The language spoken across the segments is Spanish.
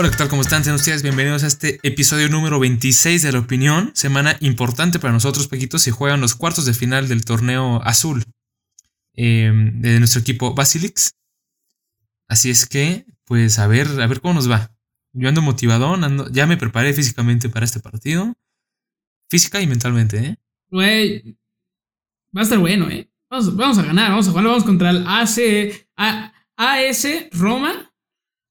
Hola, ¿qué tal? ¿Cómo están? Sean ustedes bienvenidos a este episodio número 26 de La Opinión. Semana importante para nosotros, Pequitos, se juegan los cuartos de final del torneo azul eh, de nuestro equipo Basilix. Así es que, pues a ver, a ver cómo nos va. Yo ando motivadón, ando, ya me preparé físicamente para este partido. Física y mentalmente, ¿eh? Güey, va a estar bueno, ¿eh? Vamos, vamos a ganar, vamos a jugar, vamos contra el AC, A- AS Roma.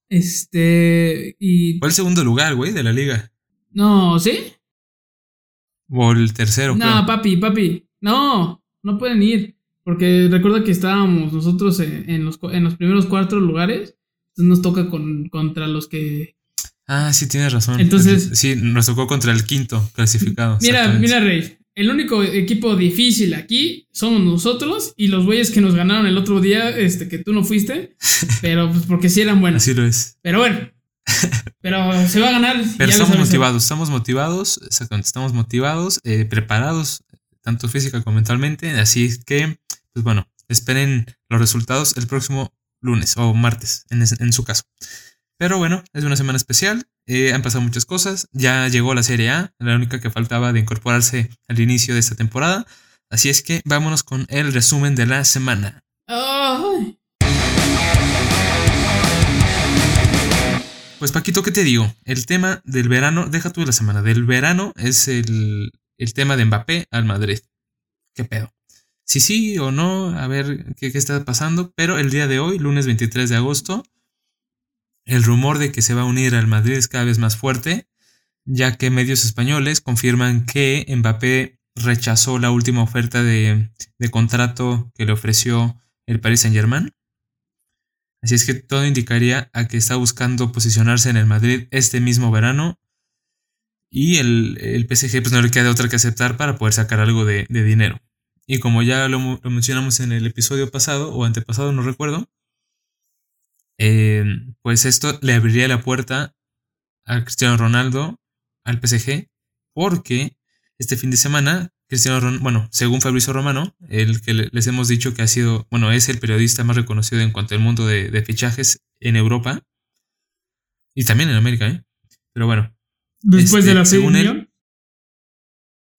Este, y... Fue el segundo lugar, güey, de la liga. No, ¿sí? O el tercero, No, creo. papi, papi. No, no pueden ir. Porque recuerda que estábamos nosotros en, en los, en los primeros cuatro lugares. Entonces nos toca con, contra los que... Ah, sí, tienes razón. Entonces- Sí, nos tocó contra el quinto clasificado. Mira, mira, Rey. El único equipo difícil aquí somos nosotros y los güeyes que nos ganaron el otro día, este, que tú no fuiste, pero pues porque sí eran buenos. Así lo es. Pero bueno. Pero se va a ganar. Pero estamos motivados, estamos motivados, exactamente, estamos motivados, eh, preparados, tanto física como mentalmente. Así que, pues bueno, esperen los resultados el próximo lunes o martes, en, es- en su caso. Pero bueno, es una semana especial, eh, han pasado muchas cosas, ya llegó la Serie A, la única que faltaba de incorporarse al inicio de esta temporada. Así es que vámonos con el resumen de la semana. Ay. Pues Paquito, ¿qué te digo? El tema del verano, deja tú de la semana, del verano es el, el tema de Mbappé al Madrid. ¿Qué pedo? Si sí o no, a ver qué, qué está pasando, pero el día de hoy, lunes 23 de agosto, el rumor de que se va a unir al Madrid es cada vez más fuerte, ya que medios españoles confirman que Mbappé rechazó la última oferta de, contrato que le ofreció el Paris Saint Germain. Así es que todo indicaría a que está buscando posicionarse en el Madrid este mismo verano. Y el, el PSG pues no le queda otra que aceptar para poder sacar algo de, dinero. Y como ya lo mencionamos en el episodio pasado o antepasado, no recuerdo, eh, pues esto le abriría la puerta a Cristiano Ronaldo al PSG porque este fin de semana Cristiano Ronaldo, bueno, según Fabrizio Romano, el que le- les hemos dicho que ha sido, bueno, es el periodista más reconocido en cuanto al mundo de, de fichajes en Europa y también en América, ¿eh? Pero bueno, Después Este, de la según él-.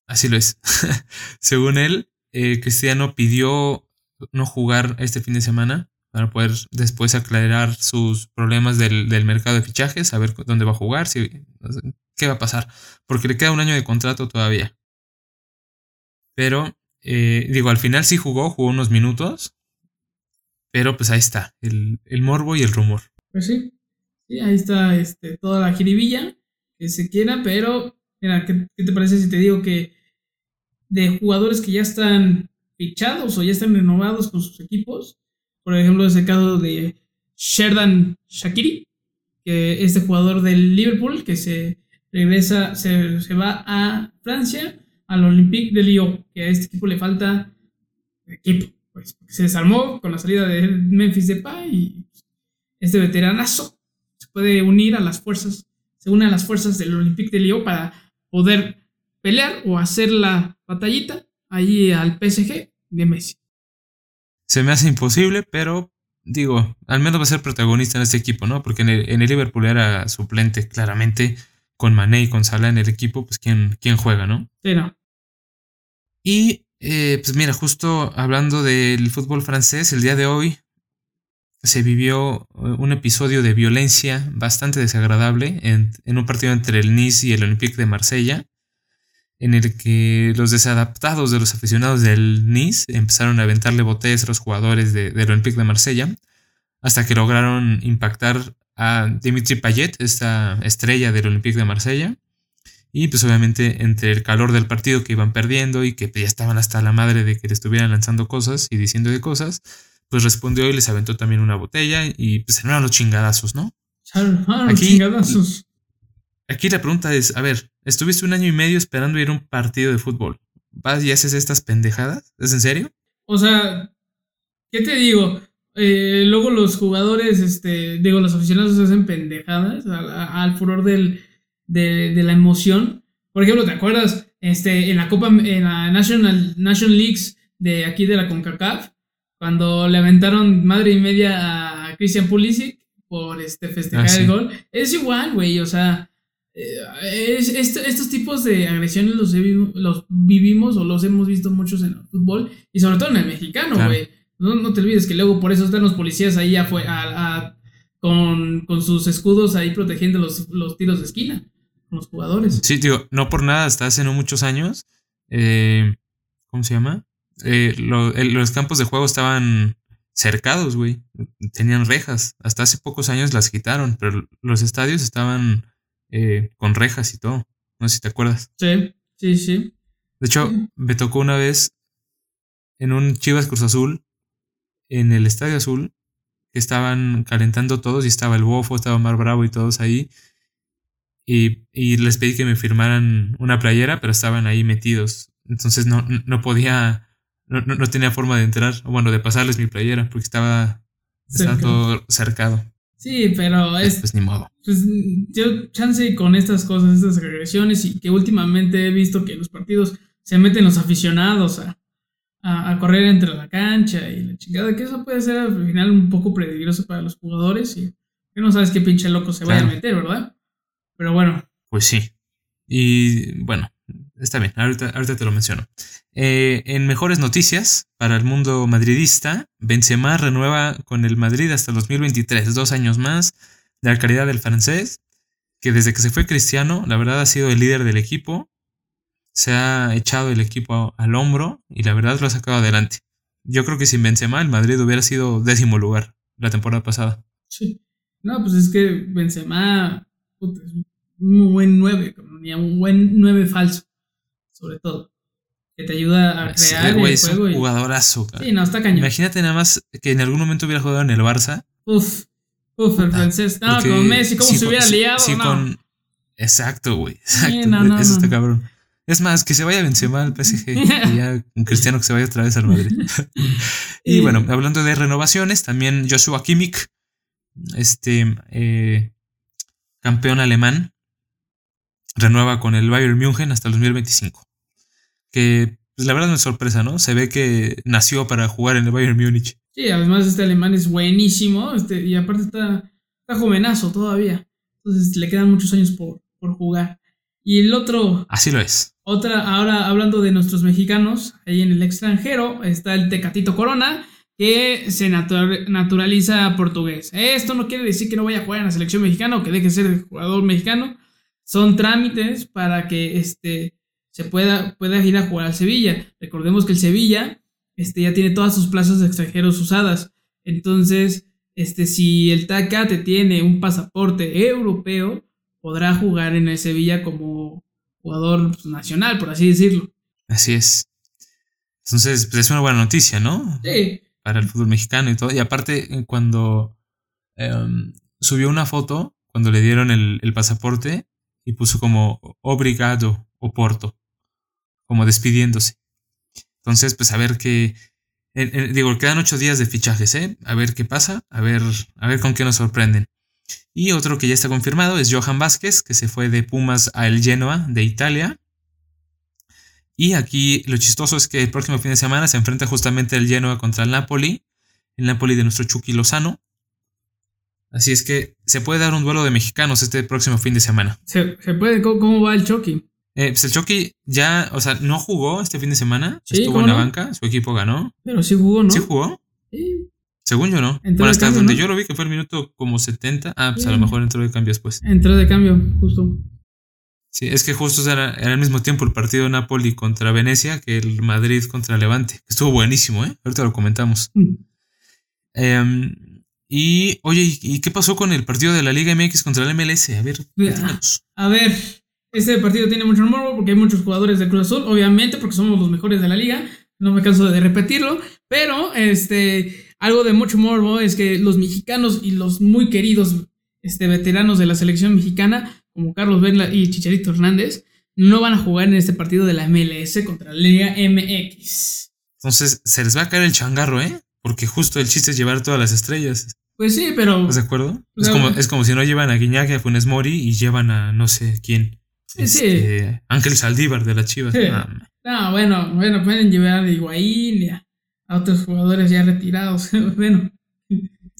Así lo es. Según él, eh, Cristiano pidió no jugar este fin de semana para poder después aclarar sus problemas del, del mercado de fichajes, saber dónde va a jugar, si, qué va a pasar, porque le queda un año de contrato todavía. Pero, eh, digo, al final sí jugó, jugó unos minutos, pero pues ahí está, el, el morbo y el rumor. Pues sí. Sí, ahí está este, toda la jiribilla que se quiera, pero mira, ¿qué, qué te parece si te digo que de jugadores que ya están fichados o ya están renovados con sus equipos? Por ejemplo, es el caso de Sherdan Shakiri, que este jugador del Liverpool que se regresa, se, va a Francia, al Olympique de Lyon, que a este equipo le falta equipo, pues, se desarmó con la salida de Memphis Depay y este veteranazo se puede unir a las fuerzas, se une a las fuerzas del Olympique de Lyon para poder pelear o hacer la batallita allí al PSG de Messi. Se me hace imposible, pero digo, al menos va a ser protagonista en este equipo, ¿no? Porque en el, en el Liverpool era suplente, claramente, con Mané y con Salah en el equipo, pues quién, quién juega, ¿no? Pero, Y eh, pues mira, justo hablando del fútbol francés, el día de hoy se vivió eh, un episodio de violencia bastante desagradable en, en un partido entre el Nice y el Olympique de Marsella, en el que los desadaptados de los aficionados del Nice empezaron a aventarle botellas a los jugadores de- del Olympique de Marsella, hasta que lograron impactar a Dimitri Payet, esta estrella del Olympique de Marsella. Y pues obviamente entre el calor del partido que iban perdiendo y que pues, ya estaban hasta la madre de que le estuvieran lanzando cosas y diciendo de cosas, pues respondió y les aventó también una botella y pues se armaron los chingadazos, ¿no? ah, Aquí- chingadazos. Aquí la pregunta es, a ver, estuviste un año y medio esperando ir a un partido de fútbol. ¿Vas y haces estas pendejadas? ¿Es en serio? O sea, ¿qué te digo? Eh, luego los jugadores, este, digo, los aficionados se hacen pendejadas al, al furor del, de, de la emoción. Por ejemplo, ¿te acuerdas? Este, en la Copa, en la National, National Leagues de aquí de la CONCACAF, cuando le aventaron madre y media a Christian Pulisic por este festejar Ah, sí. el gol. Es igual, güey, o sea, eh, es- esto- estos tipos de agresiones los, vivimos o los hemos visto muchos en el fútbol y sobre todo en el mexicano, Claro. güey. No, no te olvides que luego por eso están los policías ahí a- a- con, con sus escudos ahí protegiendo los, los tiros de esquina, con los jugadores. Sí, digo, no por nada, hasta hace no muchos años, eh, ¿cómo se llama? Eh, lo- el- los campos de juego estaban cercados, güey. Tenían rejas. Hasta hace pocos años las quitaron, pero los estadios estaban eh, con rejas y todo. No sé si te acuerdas. Sí, sí, sí. De hecho, Sí. me tocó una vez en un Chivas Cruz Azul, en el Estadio Azul, que estaban calentando todos y estaba el Bofo, estaba Mar Bravo y todos ahí. Y, y les pedí que me firmaran una playera, pero estaban ahí metidos. Entonces no, no podía, no, no- no tenía forma de entrar, o bueno, de pasarles mi playera, porque estaba, estaba todo cercado. Sí, pero es, Pues ni modo. Pues yo chance con estas cosas, estas agresiones y que últimamente he visto que en los partidos se meten los aficionados a, a, a correr entre la cancha y la chingada, que eso puede ser al final un poco peligroso para los jugadores y que no sabes qué pinche loco se vaya a Claro. meter, ¿verdad? Pero bueno, Pues sí. Y bueno, está bien, ahorita, ahorita te lo menciono. Eh, en mejores noticias para el mundo madridista, Benzema renueva con el Madrid hasta el 2023, dos años más de la calidad del francés, que desde que se fue Cristiano, la verdad ha sido el líder del equipo, se ha echado el equipo al hombro y la verdad lo ha sacado adelante. Yo creo que sin Benzema el Madrid hubiera sido décimo lugar la temporada pasada. sí. No, pues es que Benzema puta, es un buen 9, un buen 9 falso, sobre todo, que te ayuda a Sí, crear el es juego. un y- jugadorazo. cara. Sí, no, está cañón. Imagínate nada más que en algún momento hubiera jugado en el Barça. Uf, uf, el francés. No, con Messi, ¿cómo sí, se hubiera liado? sí, no. con- Exacto, güey. Exacto. no, no, Eso está cabrón. Es más, que se vaya Benzema al PSG y ya un Cristiano que se vaya otra vez al Madrid. y Y- bueno, hablando de renovaciones, también Joshua Kimmich, este eh, campeón alemán, renueva con el Bayern München hasta el 2025. Que pues, la verdad no es sorpresa, ¿no? Se ve que nació para jugar en el Bayern Múnich. Sí, además este alemán es buenísimo. Este, y aparte está, está jovenazo todavía. Entonces le quedan muchos años por, por jugar. Y el otro, Así lo es. otra, ahora hablando de nuestros mexicanos, ahí en el extranjero, está el Tecatito Corona, que se natura- naturaliza portugués. Esto no quiere decir que no vaya a jugar en la selección mexicana o que deje de ser jugador mexicano. Son trámites para que este, se pueda, pueda ir a jugar al Sevilla. Recordemos que el Sevilla este, ya tiene todas sus plazas de extranjeros usadas. Entonces, este, si el Tecate tiene un pasaporte europeo, podrá jugar en el Sevilla como jugador pues, nacional, por así decirlo. Así es. Entonces, pues es una buena noticia, ¿no? Sí, Para el fútbol mexicano y todo. Y aparte, cuando em, subió una foto, cuando le dieron el, el pasaporte, y puso como obrigado o porto, como despidiéndose. Entonces, pues a ver qué. eh, eh, digo, quedan ocho días de fichajes, ¿eh? A ver qué pasa, a ver, a ver con qué nos sorprenden. Y otro que ya está confirmado es Johan Vázquez, que se fue de Pumas al Genoa de Italia. Y aquí lo chistoso es que el próximo fin de semana se enfrenta justamente el Genoa contra el Napoli, el Napoli de nuestro Chucky Lozano. Así es que se puede dar un duelo de mexicanos este próximo fin de semana. se, puede. ¿Cómo, cómo va el Chucky? Eh, pues el Chucky ya, o sea, no jugó este fin de semana, Sí, estuvo ¿cómo en la no? banca, su equipo ganó. Pero sí jugó, ¿no? ¿Sí jugó? Sí, Según yo no. Entró bueno, hasta cambio, donde ¿no? yo lo vi que fue el minuto como 70. Ah, pues a lo mejor entró de cambio después. entró de cambio, justo. Sí, es que justo era, era al mismo tiempo el partido de Napoli contra Venecia que el Madrid contra Levante. Estuvo buenísimo, ¿eh? Ahorita lo comentamos. Mm. Em, y, oye, ¿y- ¿y qué pasó con el partido de la Liga MX contra el MLS? A ver. A ver, este partido tiene mucho morbo porque hay muchos jugadores de Cruz Azul, obviamente, porque somos los mejores de la liga. No me canso de repetirlo, pero este algo de mucho morbo es que los mexicanos y los muy queridos este, veteranos de la selección mexicana, como Carlos Vela y Chicharito Hernández, no van a jugar en este partido de la MLS contra la Liga MX. Entonces, se les va a caer el changarro, ¿eh? Porque justo el chiste es llevar todas las estrellas. Pues sí, pero ¿Estás de acuerdo? Es como, es como si no llevan a Guiñac y a Funes Mori y llevan a no sé quién. Sí. Este, Ángel Saldívar de las Chivas. Sí. Ah, No, bueno, bueno, pueden llevar a Higuaín y a, a otros jugadores ya retirados. bueno,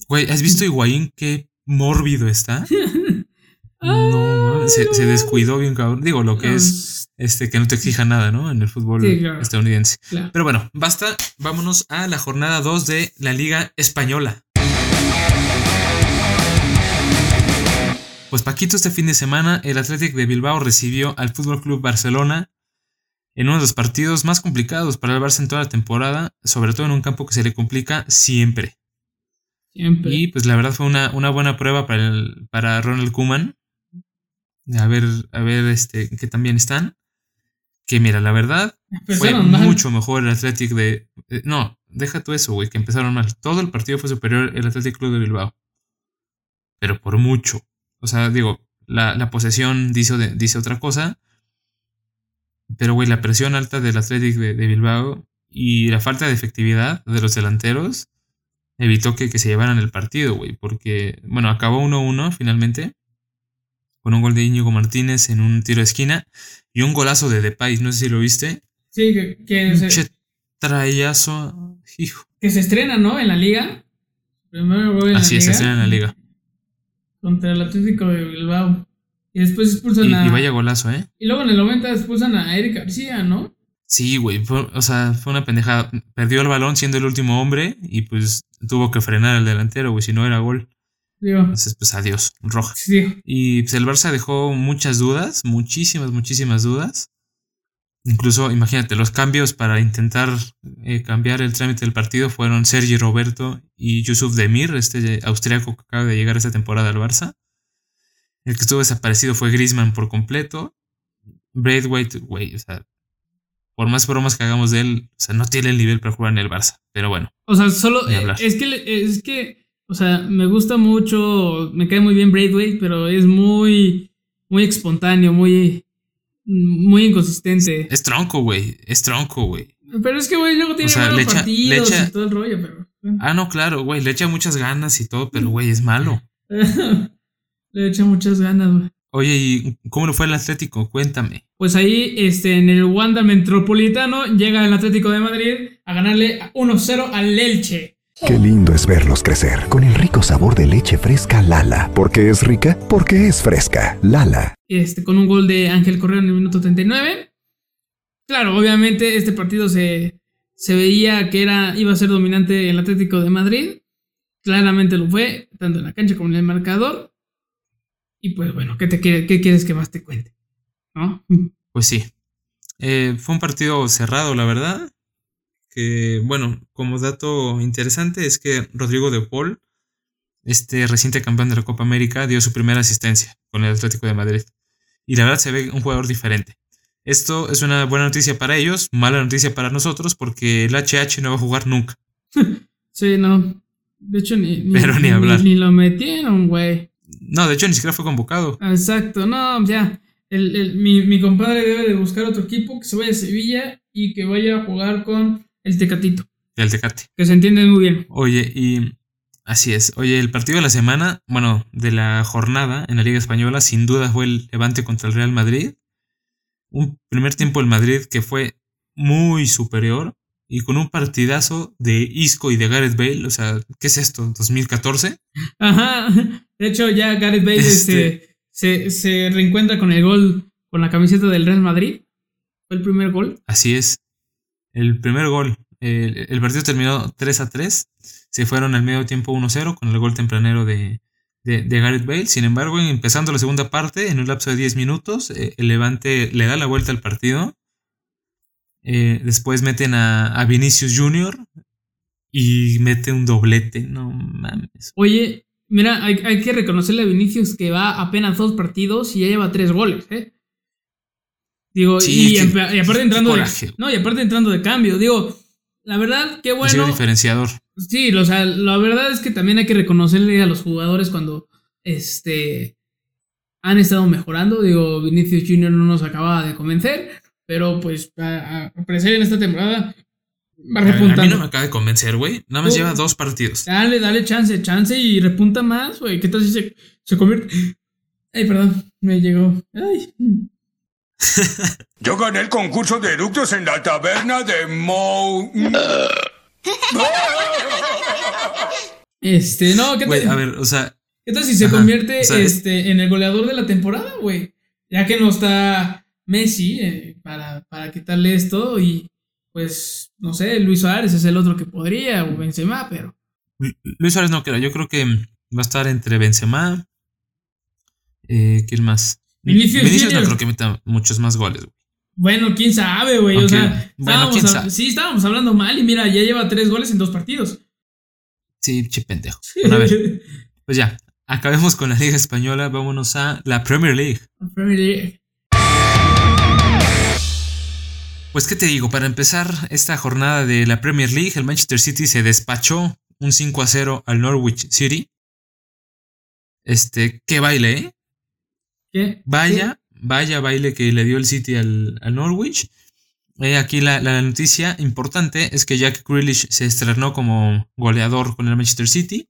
Güey, ¿has visto Higuaín qué mórbido está. no, se, se, descuidó bien cabrón. Digo, lo que es este que no te exija nada, ¿no? En el fútbol estadounidense. Pero bueno, basta. Vámonos a la jornada 2 de la Liga Española. Pues Paquito, este fin de semana el Athletic de Bilbao recibió al Fútbol Club Barcelona en uno de los partidos más complicados para el Barça en toda la temporada, sobre todo en un campo que se le complica siempre. Siempre. Y pues la verdad fue una, una buena prueba para, el, para Ronald Kuman. A ver, a ver este, qué también están. Que mira, la verdad fue mucho mejor el Athletic de. Eh, no, deja tú eso, güey, que empezaron mal. Todo el partido fue superior el Athletic Club de Bilbao. Pero por mucho. O sea, digo, la, posesión dice, dice, otra cosa. Pero, güey, la presión alta del Athletic de, Bilbao y la falta de efectividad de los delanteros evitó que, se llevaran el partido, güey. Porque, bueno, acabó 1-1 finalmente. Con un gol de Íñigo Martínez en un tiro de esquina. Y un golazo de Depay, no sé si lo viste. Sí, que, que se... trayazo, hijo. Que se estrena, ¿no? En la liga. Primero gol en Así es, se estrena en la liga contra el Atlético de Bilbao. Y después expulsan a. Y vaya golazo, ¿eh? Y luego en el 90 expulsan a Eric García, ¿no? Sí, güey. o sea, fue una pendejada. Perdió el balón siendo el último hombre y pues tuvo que frenar al delantero, güey. Si no era gol. Entonces, pues adiós, roja. Sí. Y pues el Barça dejó muchas dudas, muchísimas, muchísimas dudas. Incluso, imagínate, los cambios para intentar eh, cambiar el trámite del partido fueron Sergi Roberto y Yusuf Demir, este austriaco que acaba de llegar esta temporada al Barça. El que estuvo desaparecido fue Griezmann por completo. Braithwaite, güey, o sea, por más bromas que hagamos de él, o sea, no tiene el nivel para jugar en el Barça, pero bueno. O sea, solo es que es que, o sea, me gusta mucho, me cae muy bien Braithwaite, pero es muy muy espontáneo, muy muy inconsistente. Es tronco, güey. Es tronco, güey. Pero es que, güey, luego tiene o partidos y todo el rollo, pero. Ah, no, claro, güey. Le echa muchas ganas y todo, pero, güey, es malo. le echa muchas ganas, güey. Oye, ¿y cómo le fue el Atlético? Cuéntame. Pues ahí, este, en el Wanda Metropolitano, llega el Atlético de Madrid a ganarle 1-0 al Elche. Qué lindo es verlos crecer con el rico sabor de leche fresca Lala. ¿Por qué es rica? Porque es fresca. Lala. Este, con un gol de Ángel Correa en el minuto 39. Claro, obviamente este partido se, se veía que era, iba a ser dominante el Atlético de Madrid. Claramente lo fue, tanto en la cancha como en el marcador. Y pues bueno, ¿qué, te quiere, qué quieres que más te cuente? ¿No? Pues sí. Eh, fue un partido cerrado, la verdad que, bueno, como dato interesante es que Rodrigo de Paul, este reciente campeón de la Copa América, dio su primera asistencia con el Atlético de Madrid. Y la verdad se ve un jugador diferente. Esto es una buena noticia para ellos, mala noticia para nosotros, porque el HH no va a jugar nunca. Sí, no. De hecho, ni, Pero ni, hablar. ni, lo metieron, güey. No, de hecho, ni siquiera fue convocado. Exacto, no, ya. El, mi, mi compadre debe de buscar otro equipo que se vaya a Sevilla y que vaya a jugar con el Tecatito. El Tecate. Que se entiende muy bien. Oye, y así es. Oye, el partido de la semana, bueno, de la jornada en la Liga Española, sin duda fue el Levante contra el Real Madrid. Un primer tiempo el Madrid que fue muy superior y con un partidazo de Isco y de Gareth Bale. O sea, ¿qué es esto? ¿2014? Ajá. De hecho, ya Gareth Bale este... se, se reencuentra con el gol con la camiseta del Real Madrid. Fue el primer gol. Así es el primer gol. El, partido terminó 3 a 3. Se fueron al medio tiempo 1-0 con el gol tempranero de, de, Gareth Bale. Sin embargo, empezando la segunda parte, en un lapso de 10 minutos, eh, el Levante le da la vuelta al partido. Eh, después meten a, Vinicius Jr. y mete un doblete. No mames. Oye, mira, hay, hay, que reconocerle a Vinicius que va apenas dos partidos y ya lleva tres goles, ¿eh? Digo, y, aparte entrando de, no, y aparte entrando de cambio, digo, la verdad, qué bueno. diferenciador. Sí, o sea, la verdad es que también hay que reconocerle a los jugadores cuando este han estado mejorando. Digo, Vinicius Jr. no nos acaba de convencer, pero pues a, aparecer en esta temporada va repuntando. A, mí no me acaba de convencer, güey. Nada más lleva dos partidos. Dale, dale chance, chance y repunta más, güey. ¿Qué tal si se, se convierte? Ay, perdón, me llegó. Ay. Yo gané el concurso de eructos en la taberna de Mo. Este, no, ¿qué te... a ver, o sea, ¿Qué tal si se Ajá, convierte o sea, es- este, en el goleador de la temporada, güey? Ya que no está Messi eh, para, para quitarle esto y pues, no sé, Luis Suárez es el otro que podría, o Benzema, pero... Lu- Luis Suárez no creo. Yo creo que va a estar entre Benzema. Eh, ¿Quién más? Vinicius no Junior. creo que meta muchos más goles. güey. Bueno, quién sabe, güey. O sea, bueno, estábamos sabe. sí, estábamos hablando mal y mira, ya lleva tres goles en dos partidos. Sí, che pendejo. Bueno, a ver, pues ya. Acabemos con la Liga Española. Vámonos a la Premier League. Premier League. Pues, ¿qué te digo? Para empezar esta jornada de la Premier League, el Manchester City se despachó un 5 a 0 al Norwich City. Este, qué baile, ¿eh? ¿Qué? Vaya, vaya baile que le dio el City al, al Norwich. Eh, aquí la, la noticia importante es que Jack Grealish se estrenó como goleador con el Manchester City.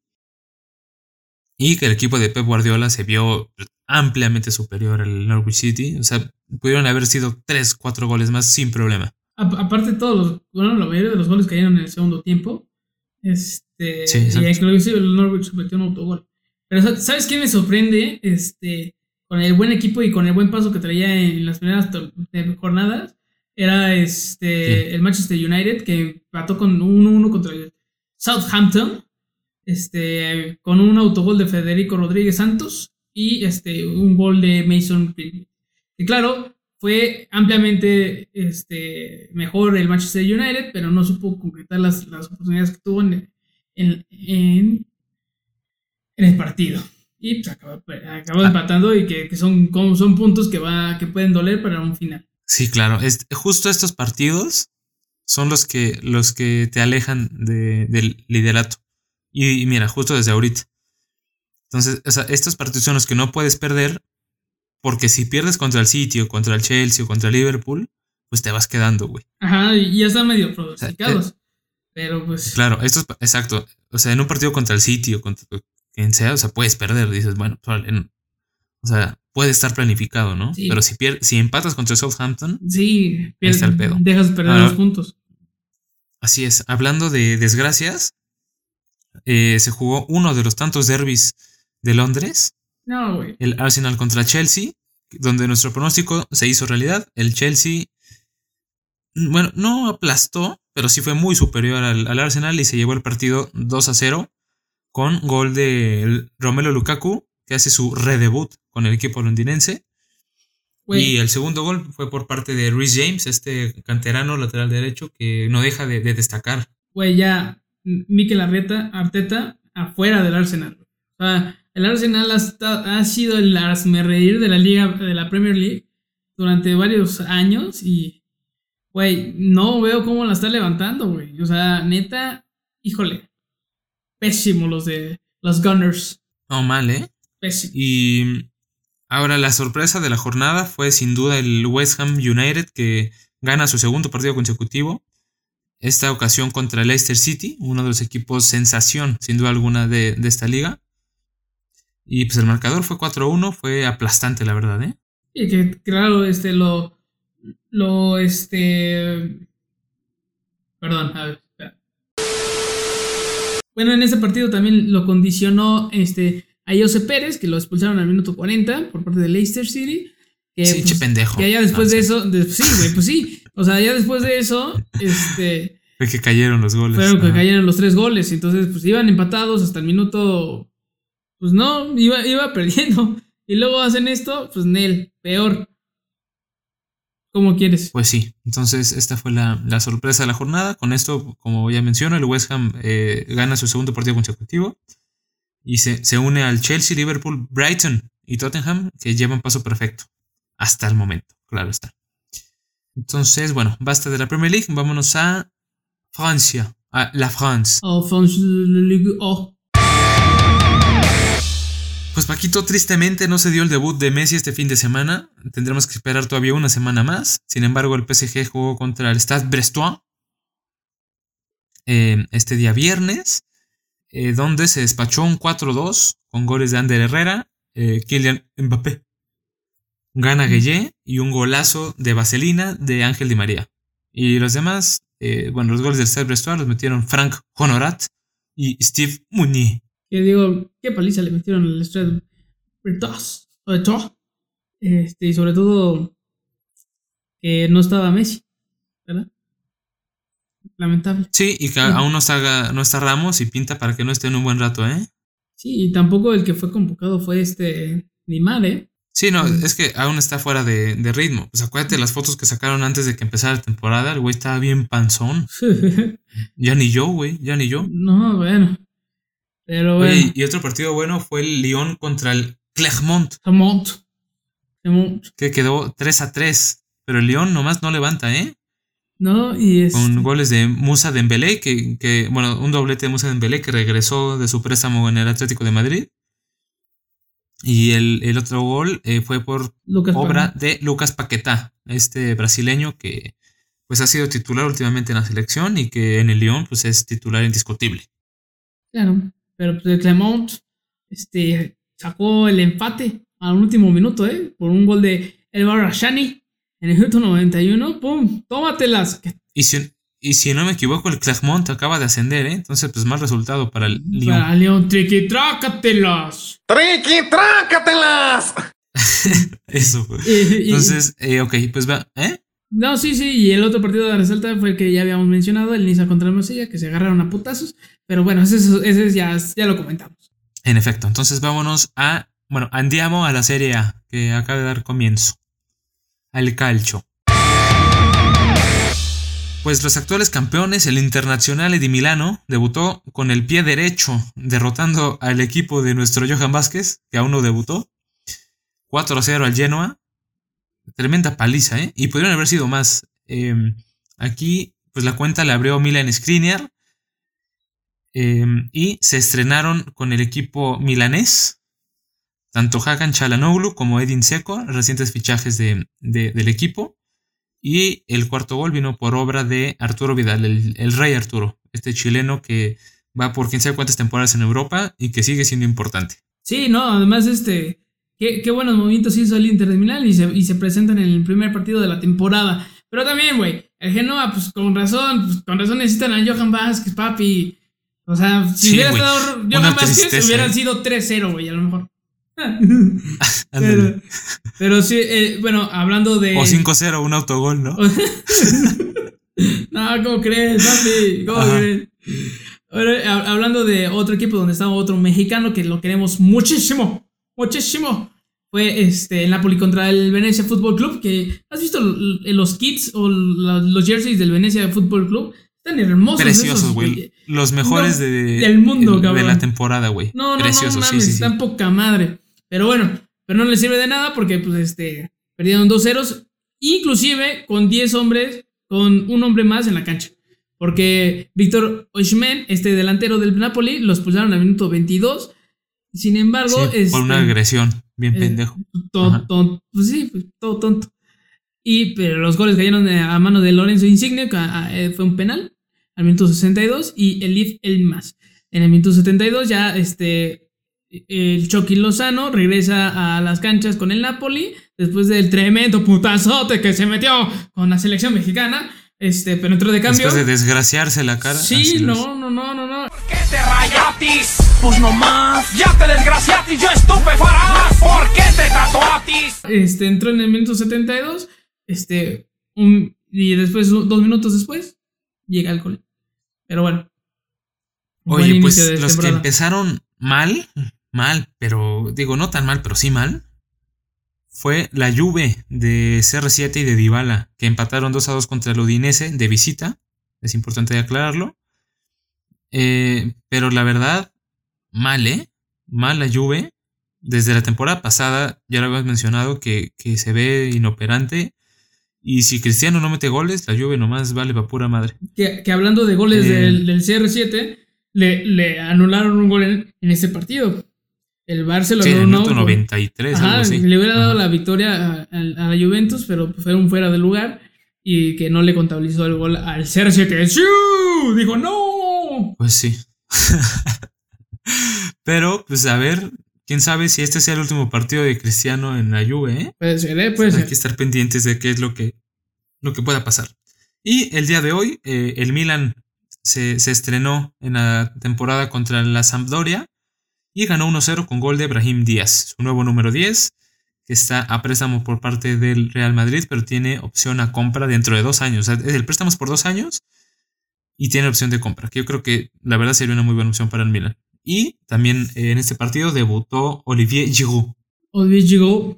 Y que el equipo de Pep Guardiola se vio ampliamente superior al Norwich City. O sea, pudieron haber sido 3, 4 goles más sin problema. A- aparte todos los, bueno, la mayoría de los goles cayeron en el segundo tiempo. Este, Sí, y inclusive el Norwich metió un autogol. Pero sa- ¿sabes qué me sorprende? Este, con el buen equipo y con el buen paso que traía en las primeras jornadas, era este Sí. el Manchester United que empató con 1-1 contra el Southampton. Este, con un autogol de Federico Rodríguez Santos y este, un gol de Mason Greenwood. Y claro, fue ampliamente este, mejor el Manchester United, pero no supo concretar las, las oportunidades que tuvo en, en, en- en el partido. Y pues acabó Ah. empatando y que, que son, como son puntos que, va, que pueden doler para un final. Sí, claro. Es, justo estos partidos son los que, los que te alejan de- del liderato. Y, y mira, justo desde ahorita. Entonces, o sea, estos partidos son los que no puedes perder porque si pierdes contra el City o contra el Chelsea o contra el Liverpool, pues te vas quedando, güey. Ajá, y ya están medio pronosticados. pero pues. Claro, esto es, exacto. O sea, en un partido contra el City o contra sea, o sea, puedes perder. Dices, bueno, pues, o sea, puede estar planificado, ¿no? Sí. Pero si, pier- si empatas contra Southampton, Sí, está el pedo. dejas de perder Ahora- los puntos. Así es, hablando de desgracias, eh, se jugó uno de los tantos derbis de Londres, No, güey. el Arsenal contra Chelsea, donde nuestro pronóstico se hizo realidad. El Chelsea, bueno, no aplastó, pero sí fue muy superior al, al Arsenal y se llevó el partido 2 a 0 con gol de Romelu Lukaku, que hace su redebut con el equipo londinense. Y el segundo gol fue por parte de Rhys James, este canterano lateral derecho que no deja de, de destacar. güey, ya. Mikel Arteta, Arteta afuera del Arsenal. O sea, el Arsenal ha, esta- ha sido el reír de la liga, de la Premier League durante varios años y, güey, no veo cómo la está levantando, güey. O sea, neta, híjole, pésimo los de los Gunners, No mal, ¿eh? pésimo. Y ahora la sorpresa de la jornada fue sin duda el West Ham United que gana su segundo partido consecutivo. Esta ocasión contra Leicester City, uno de los equipos sensación, sin duda alguna, de, de esta liga. Y pues el marcador fue 4-1, fue aplastante, la verdad, ¿eh? Y que, claro, este, lo, lo, este, perdón, a ver. Bueno, en ese partido también lo condicionó, este, a Jose Pérez, que lo expulsaron al minuto 40 por parte de Leicester City. Que, sí, che pues, pendejo. que ya después No, de sí, eso, de- sí, güey, pues sí, o sea, ya después de eso, este, Fue que cayeron los goles. fueron que cayeron los tres goles, entonces, pues iban empatados hasta el minuto, pues no, iba, iba perdiendo. Y luego hacen esto, pues Nel, peor. ¿Cómo quieres? Pues sí, entonces esta fue la, la sorpresa de la jornada. Con esto, como ya menciono, el West Ham eh, gana su segundo partido consecutivo y se, se une al Chelsea, Liverpool, Brighton y Tottenham, que llevan paso perfecto hasta el momento, claro está. Entonces, bueno, basta de la Premier League, vámonos a Francia, a la France. Alphonse Ligue O. Pues Paquito, tristemente no se dio el debut de Messi este fin de semana. Tendremos que esperar todavía una semana más. Sin embargo, el PSG jugó contra el Stade Brestois eh, este día viernes, eh, donde se despachó un 4-2 con goles de Ander Herrera, eh, Kylian Mbappé, Gana Gueye y un golazo de Vaselina de Ángel Di María. Y los demás, eh, bueno, los goles del Stade Brestois los metieron Frank Honorat y Steve Mounier. Que digo, qué paliza le metieron al Strat de Este, y sobre todo que no estaba Messi, ¿verdad? Lamentable. Sí, y que aún no está, no está Ramos y pinta para que no esté en un buen rato, ¿eh? Sí, y tampoco el que fue convocado fue este Neymar, ¿eh? Sí, no, es que aún está fuera de, ritmo. Pues acuérdate las fotos que sacaron antes de que empezara la temporada. El güey estaba bien panzón. ya ni yo, güey, ya ni yo. No, bueno. Pero bueno. y otro partido bueno fue el Lyon contra el Clermont. Clermont. Clermont. Que quedó 3 a 3. Pero el Lyon nomás no levanta, ¿eh? No, y es. Con goles de Musa Dembélé, que, que, bueno, un doblete de Musa Dembélé que regresó de su préstamo en el Atlético de Madrid. Y el, otro gol eh, fue por obra de Lucas Paquetá, este brasileño que pues ha sido titular últimamente en la selección y que en el Lyon pues es titular indiscutible. Claro, pero pues el Clermont este, sacó el empate al último minuto, ¿eh? Por un gol de El Rashani en el minuto 91. ¡Pum! ¡Tómatelas! Y si, y si no me equivoco, el Clermont acaba de ascender, ¿eh? Entonces, pues mal resultado para el Lyon. Para Lyon, triqui, trácatelas. Triqui, trácatelas. Eso. Entonces, eh, ok, pues va, ¿eh? No, sí, sí, y el otro partido de resalta fue el que ya habíamos mencionado, el Niza contra el Mosilla, que se agarraron a putazos, pero bueno, ese, ese ya, ya lo comentamos. En efecto, entonces vámonos a, bueno, andiamo a la Serie A, que acaba de dar comienzo, al calcio. Pues los actuales campeones, el Internazionale di Milano, debutó con el pie derecho, derrotando al equipo de nuestro Johan Vázquez, que aún no debutó. 4 0 al Genoa. Tremenda paliza, ¿eh? Y pudieron haber sido más. Em, aquí, pues la cuenta la abrió Milan Skriniar. Em, y se estrenaron con el equipo milanés. Tanto Hakan Chalanoglu como Edin Seco, recientes fichajes del equipo. Y el cuarto gol vino por obra de Arturo Vidal, el, rey Arturo, este chileno que va por quién sabe cuántas temporadas en Europa y que sigue siendo importante. Sí, no, además este, qué, buenos movimientos hizo el Inter de Milán y se, y se presentan en el primer partido de la temporada. Pero también, güey, el Genoa, pues con razón, pues, con razón necesitan a Johan Vázquez, papi. O sea, si hubiera estado Johan Vázquez, hubieran ¿eh? sido 3-0, güey, a lo mejor. pero, sí, eh, bueno, hablando de. O 5-0, un autogol, ¿no? no, ¿cómo crees, papi? ¿Cómo crees? hablando de otro equipo donde estaba otro mexicano que lo queremos muchísimo, muchísimo. Fue este, el Napoli contra el Venecia Fútbol Club. Que, ¿Has visto los kits o los jerseys del Venecia Fútbol Club? Están hermosos. Preciosos, güey. Los mejores de, del mundo, De la temporada, güey. No, no, Preciosos, no, mames, están poca madre. Pero bueno, pero no les sirve de nada porque pues este perdieron dos ceros, inclusive con 10 hombres, con un hombre más en la cancha. Porque Víctor Oishmen, este delantero del Napoli, lo expulsaron al minuto 22. Sin embargo, es por una este, agresión, bien eh, pendejo. Todo, pues sí, pues, todo tonto. Y pero los goles cayeron a mano de Lorenzo Insigne, que eh, fue un penal al minuto 62 y Elif más En el minuto 72 ya este el Chucky Lozano regresa a las canchas con el Napoli después del tremendo putazote que se metió con la selección mexicana. Este, pero entró de cambio. Después de desgraciarse la cara. Sí, no, no, no, no, no. ¿Por qué te rayatis? Pues nomás. Ya te desgraciatis, yo farás. ¿Por qué te tatuatis? Este, entró en el minuto 72. Este, un, y después, dos minutos después, llega el gol. Pero bueno. Oye, pues los que empezaron mal, mal, pero digo, no tan mal, pero sí mal, fue la Juve de CR7 y de Dybala, que empataron 2 a 2 contra el Udinese de visita. Es importante aclararlo. Eh, pero la verdad, mal, ¿eh? Mal la Juve. Desde la temporada pasada, ya lo habíamos mencionado, que, se ve inoperante. Y si Cristiano no mete goles, la Juve nomás vale para pura madre. Que, hablando de goles eh, del, CR7, le, le, anularon un gol en, en ese partido. El Barcelona. Sí, en el minuto 93, algo así. Le hubiera dado la victoria a, la Juventus, pero fue un fuera de lugar y que no le contabilizó el gol al CR7. ¡Sí! Dijo, ¡no! Pues sí. pero, pues a ver, quién sabe si este sea el último partido de Cristiano en la Juve, ¿eh? Puede ser, ¿eh? Puede Hay que estar pendientes de qué es lo que, lo que pueda pasar. Y el día de hoy, eh, el Milan se, se, estrenó en la temporada contra la Sampdoria y ganó 1-0 con gol de Brahim Díaz, su nuevo número 10, que está a préstamo por parte del Real Madrid, pero tiene opción a compra dentro de dos años. O sea, el préstamo es por dos años y tiene opción de compra, que yo creo que la verdad sería una muy buena opción para el Milan. Y también eh, en este partido debutó Olivier Giroud. Olivier Giroud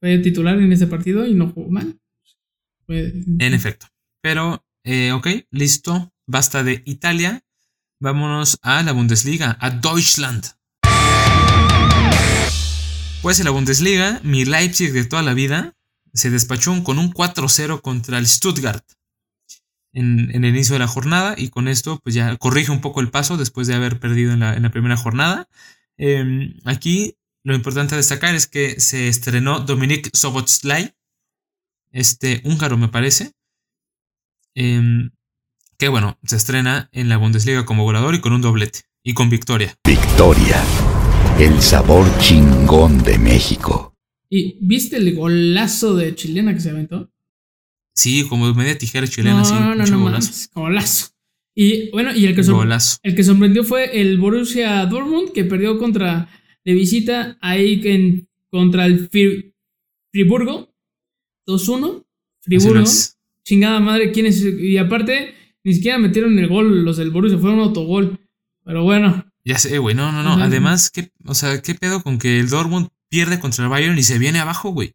fue titular en ese partido y no jugó mal. Fue- En efecto. Pero, eh, ok, listo. Basta de Italia. Vámonos a la Bundesliga, a Deutschland. Pues en la Bundesliga, mi Leipzig de toda la vida se despachó con un 4-0 contra el Stuttgart en, en el inicio de la jornada y con esto pues ya corrige un poco el paso después de haber perdido en la, en la primera jornada. Eh, aquí lo importante a destacar es que se estrenó Dominic Sobotzlai, este húngaro me parece, Em, que bueno, se estrena en la Bundesliga como goleador y con un doblete y con victoria. Victoria. El sabor chingón de México. ¿Y viste el golazo de chilena que se aventó? Sí, como media tijera chilena, no, sí, no, no, golazo. golazo. Y bueno, y el que, Golazo. el que sorprendió fue el Borussia Dortmund, que perdió contra de visita ahí en, contra el Fri- Friburgo 2-1. Así Friburgo. Chingada madre, ¿quién es? Y aparte, ni siquiera metieron el gol los del Borussia, fue un autogol. Pero bueno, Ya sé, güey, no, no, no. Ajá. Además, ¿qué, o sea, ¿qué pedo con que el Dortmund pierde contra el Bayern y se viene abajo, güey?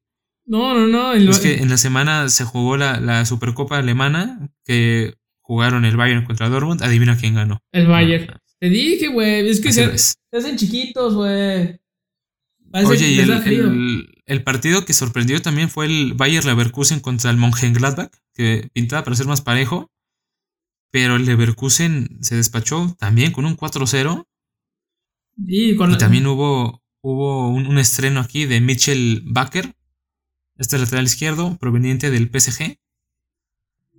No, no, no. el- Es que en la semana se jugó la, la Supercopa Alemana, que jugaron el Bayern contra el Dortmund. Adivina quién ganó. el Bayern. Te dije, güey, es que se, hacen chiquitos, güey. Oye, y el, el- el partido que sorprendió también fue el Bayer Leverkusen contra el Mönchengladbach, que pintaba para ser más parejo. Pero el Leverkusen se despachó también con un 4-0. Y, con Y también hubo, hubo un, un estreno aquí de Mitchell Baker, este lateral izquierdo, proveniente del PSG.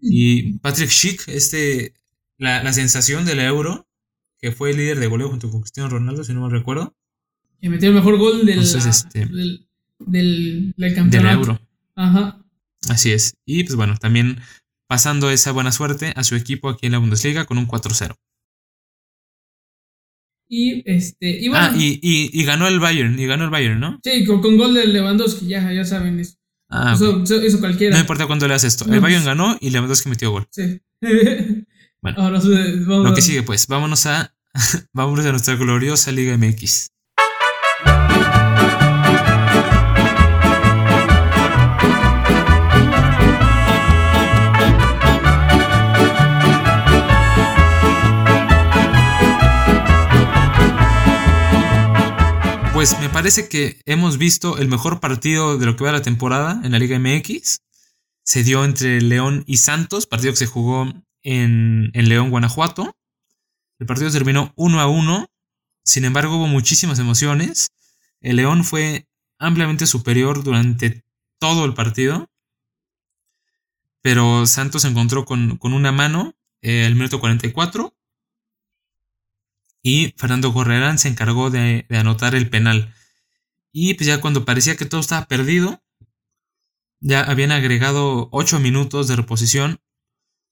Y Patrick Schick, este, la, la sensación del Euro, que fue el líder de goleo junto con Cristiano Ronaldo, si no mal recuerdo, que metió el mejor gol del, Entonces, este- del, del, del del campeonato. Euro. Ajá. Así es. Y pues bueno, también pasando esa buena suerte a su equipo aquí en la Bundesliga con un 4-0. Y este. Y bueno, Ah, y, y, y ganó el Bayern, y ganó el Bayern, ¿no? sí, con, con gol de Lewandowski, ya, ya saben eso. Ah, eso, eso, eso cualquiera. no importa cuándo leas esto. No, El Bayern ganó y Lewandowski metió gol. Sí. Bueno. Ahora vamos Lo que sigue, pues, vámonos a, vámonos a nuestra gloriosa Liga MX. Pues me parece que hemos visto el mejor partido de lo que va la temporada en la Liga MX. Se dio entre León y Santos, partido que se jugó en, León, Guanajuato. El partido terminó 1 a 1. Sin embargo, hubo muchísimas emociones. El León fue ampliamente superior durante todo el partido. Pero Santos se encontró con, con una mano eh, al minuto 44. Y Fernando Correrán se encargó de, anotar el penal. Y pues ya cuando parecía que todo estaba perdido, ya habían agregado 8 minutos de reposición.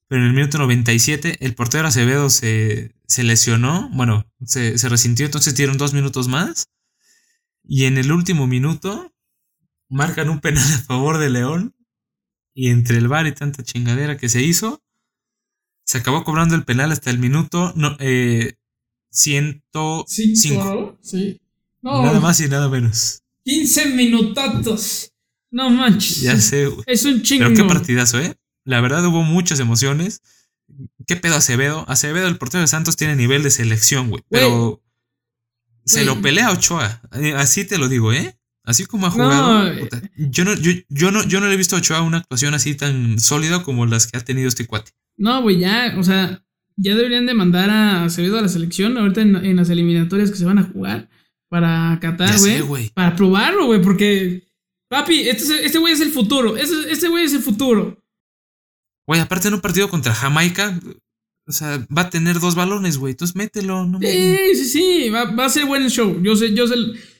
Pero en el minuto 97 el portero Acevedo se, lesionó. Bueno, se, resintió, entonces dieron dos minutos más. Y en el último minuto marcan un penal a favor de León. Y entre el bar y tanta chingadera que se hizo, se acabó cobrando el penal hasta el minuto eh, 105. Cinco, ¿no? Sí. No, Nada más y nada menos. 15 minutatos. No manches. Ya sé, güey. Es un chingo. Pero qué partidazo, ¿eh? La verdad hubo muchas emociones. ¿Qué pedo Acevedo? Acevedo, el portero de Santos, tiene nivel de selección, güey. Pero se lo pelea a Ochoa. Eh, Así te lo digo, ¿eh? Así como ha jugado. eh. puta, yo, no, yo, yo, no, yo no le he visto a Ochoa una actuación así tan sólida como las que ha tenido este cuate. No, güey, ya, o sea, ya deberían de mandar a Acevedo a la selección ahorita en, en las eliminatorias que se van a jugar para Qatar, güey. Para probarlo, güey, porque, papi, este es- este güey es el futuro. Este este güey es el futuro. Güey, aparte en un partido contra Jamaica, o sea, va a tener dos balones, güey. Entonces mételo, no. Sí, sí, sí, va, va a ser buen el show. Yo sé, yo sé.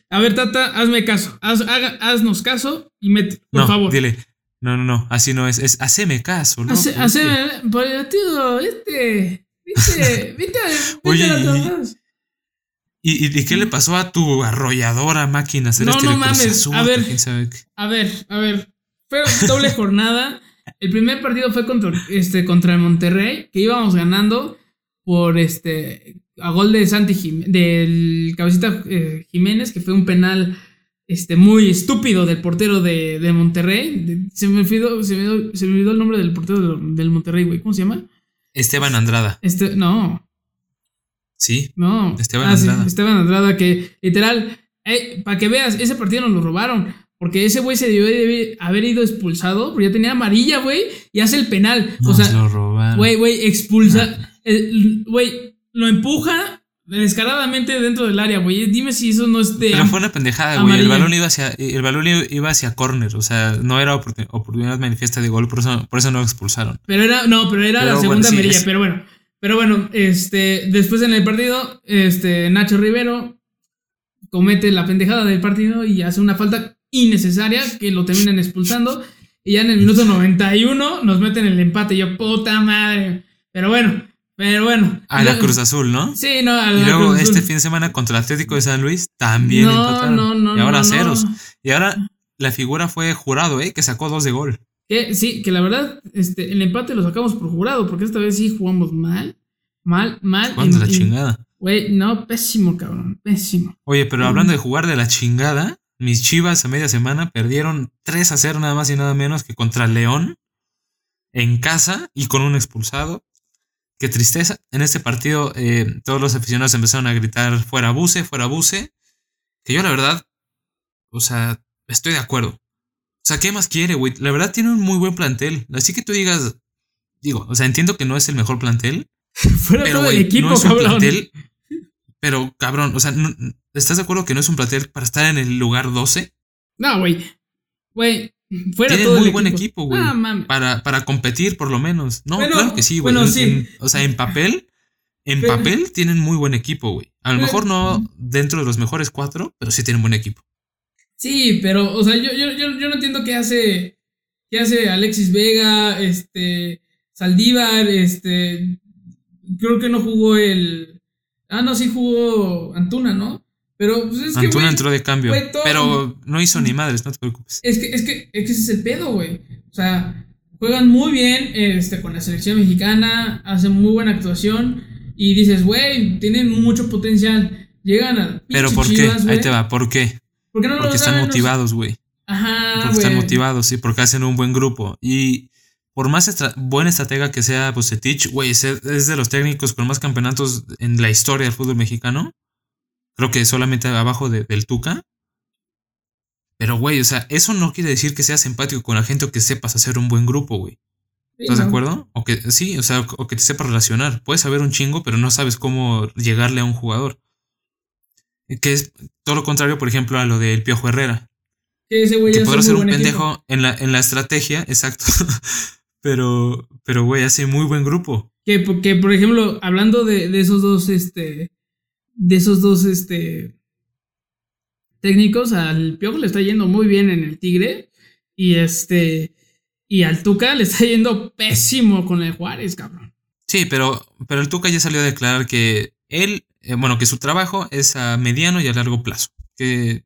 A ver, Tata, hazme caso. Haz, haga- haznos caso y mete, por no, favor. dile. No, no, no, así no es. Es haceme caso, ¿no? Hace, hazme, partido, este. Viste, viste, Oye, y-. ¿Y, qué le pasó a tu arrolladora máquina No, celeste no mames, Azul, a ver. A ver, a ver. Fue doble jornada. El primer partido fue contra, este, contra el Monterrey, que íbamos ganando por este a gol de Santi Jim- del cabecita eh, Jiménez, que fue un penal este, muy estúpido del portero de, de Monterrey. De- se, me olvidó, se, me se me olvidó el nombre del portero del, del Monterrey, güey. ¿Cómo se llama? Esteban Andrada, Este, no, sí. no. Esteban Ah, sí, Andrada. Esteban Andrada, que literal, para que veas, ese partido nos lo robaron. Porque ese güey se debió de haber ido expulsado, porque ya tenía amarilla, güey, y hace el penal. o Nos sea, lo robaron. güey, güey, expulsa. el- Güey, lo empuja descaradamente dentro del área, güey. Dime si eso no es de. Pero fue una pendejada, güey. El balón iba hacia, el balón iba hacia corner. O sea, no era oportun- oportunidad manifiesta de gol, por eso, por eso no lo expulsaron. Pero era, no, pero era Pero la bueno, segunda sí, amarilla, es- pero bueno. Pero bueno, este, después en el partido, este, Nacho Rivero comete la pendejada del partido y hace una falta innecesaria que lo terminan expulsando. Y ya en el minuto 91 nos meten el empate. Y yo, puta madre. Pero bueno, pero bueno. A la Cruz Azul, ¿no? Sí, no, a Y la luego Cruz Azul. este fin de semana contra el Atlético de San Luis también no, empataron. no, no, y ahora no, no. ceros. Y ahora la figura fue jurado, ¿eh? Que sacó dos de gol. Que, sí, que la verdad, este, el empate lo sacamos por jurado, porque esta vez sí jugamos mal. Mal, mal. Cuando y- la y- chingada. Güey, no, pésimo, cabrón, pésimo. Oye, pero hablando de jugar de la chingada, mis chivas a media semana perdieron 3 a 0 nada más y nada menos que contra León en casa y con un expulsado. Qué tristeza. En este partido eh, todos los aficionados empezaron a gritar fuera Buse, fuera Buse. Que yo la verdad, o sea, estoy de acuerdo. O sea, ¿qué más quiere, güey? La verdad tiene un muy buen plantel. Así que tú digas, digo, o sea, entiendo que no es el mejor plantel, Fuera pero, todo el güey, equipo, no es un cabrón. plantel. Pero, cabrón, o sea, ¿estás de acuerdo que no es un plantel para estar en el lugar 12? No, güey. Güey, fuera Tienen todo muy buen equipo, güey. Ah. Para, para competir, por lo menos. No, Bueno, claro que sí, güey. bueno, En- sí. en- o sea, en papel, en Pero- papel tienen muy buen equipo, güey. A lo Pero- mejor no dentro de los mejores cuatro, pero sí tienen buen equipo. Sí, pero, o sea, yo, yo, yo, yo no entiendo qué hace. ¿Qué hace Alexis Vega? Este. Saldívar, este. Creo que no jugó el. Ah, no, sí jugó Antuna, ¿no? Pero, pues es que. Antuna güey, entró de cambio, güey, todo- pero no hizo ni madres, no te preocupes. Es que, es que, es que ese es el pedo, güey. O sea, juegan muy bien este, con la selección mexicana, hacen muy buena actuación y dices, güey, tienen mucho potencial. Llegan a. Pero ¿por qué? Ahí güey. te va, ¿por qué? ¿Por qué no lo Porque están motivados, güey. Ajá, Porque güey. están motivados, sí, porque hacen un buen grupo. Y por más estra- buen estratega que sea Bucetich, güey, es, es de los técnicos con más campeonatos en la historia del fútbol mexicano. Creo que solamente abajo de- del Tuca. Pero, güey, o sea, eso no quiere decir que seas empático con la gente o que sepas hacer un buen grupo, güey. Sí, ¿Estás de acuerdo? O que sí, o sea, o que te sepas relacionar. Puedes saber un chingo, pero no sabes cómo llegarle a un jugador. Que es todo lo contrario, por ejemplo, a lo del Piojo Herrera Que ese güey que podrá ser un pendejo equipo. en la, en la estrategia, exacto. pero, pero, güey, hace muy buen grupo. Que, que, por ejemplo, hablando de, de esos dos, este. De esos dos, este. Técnicos, al Piojo le está yendo muy bien en el Tigre. Y este. Y al Tuca le está yendo pésimo con el Juárez, cabrón. Sí, pero, pero el Tuca ya salió a declarar que él, eh, bueno, que su trabajo es a mediano y a largo plazo. Que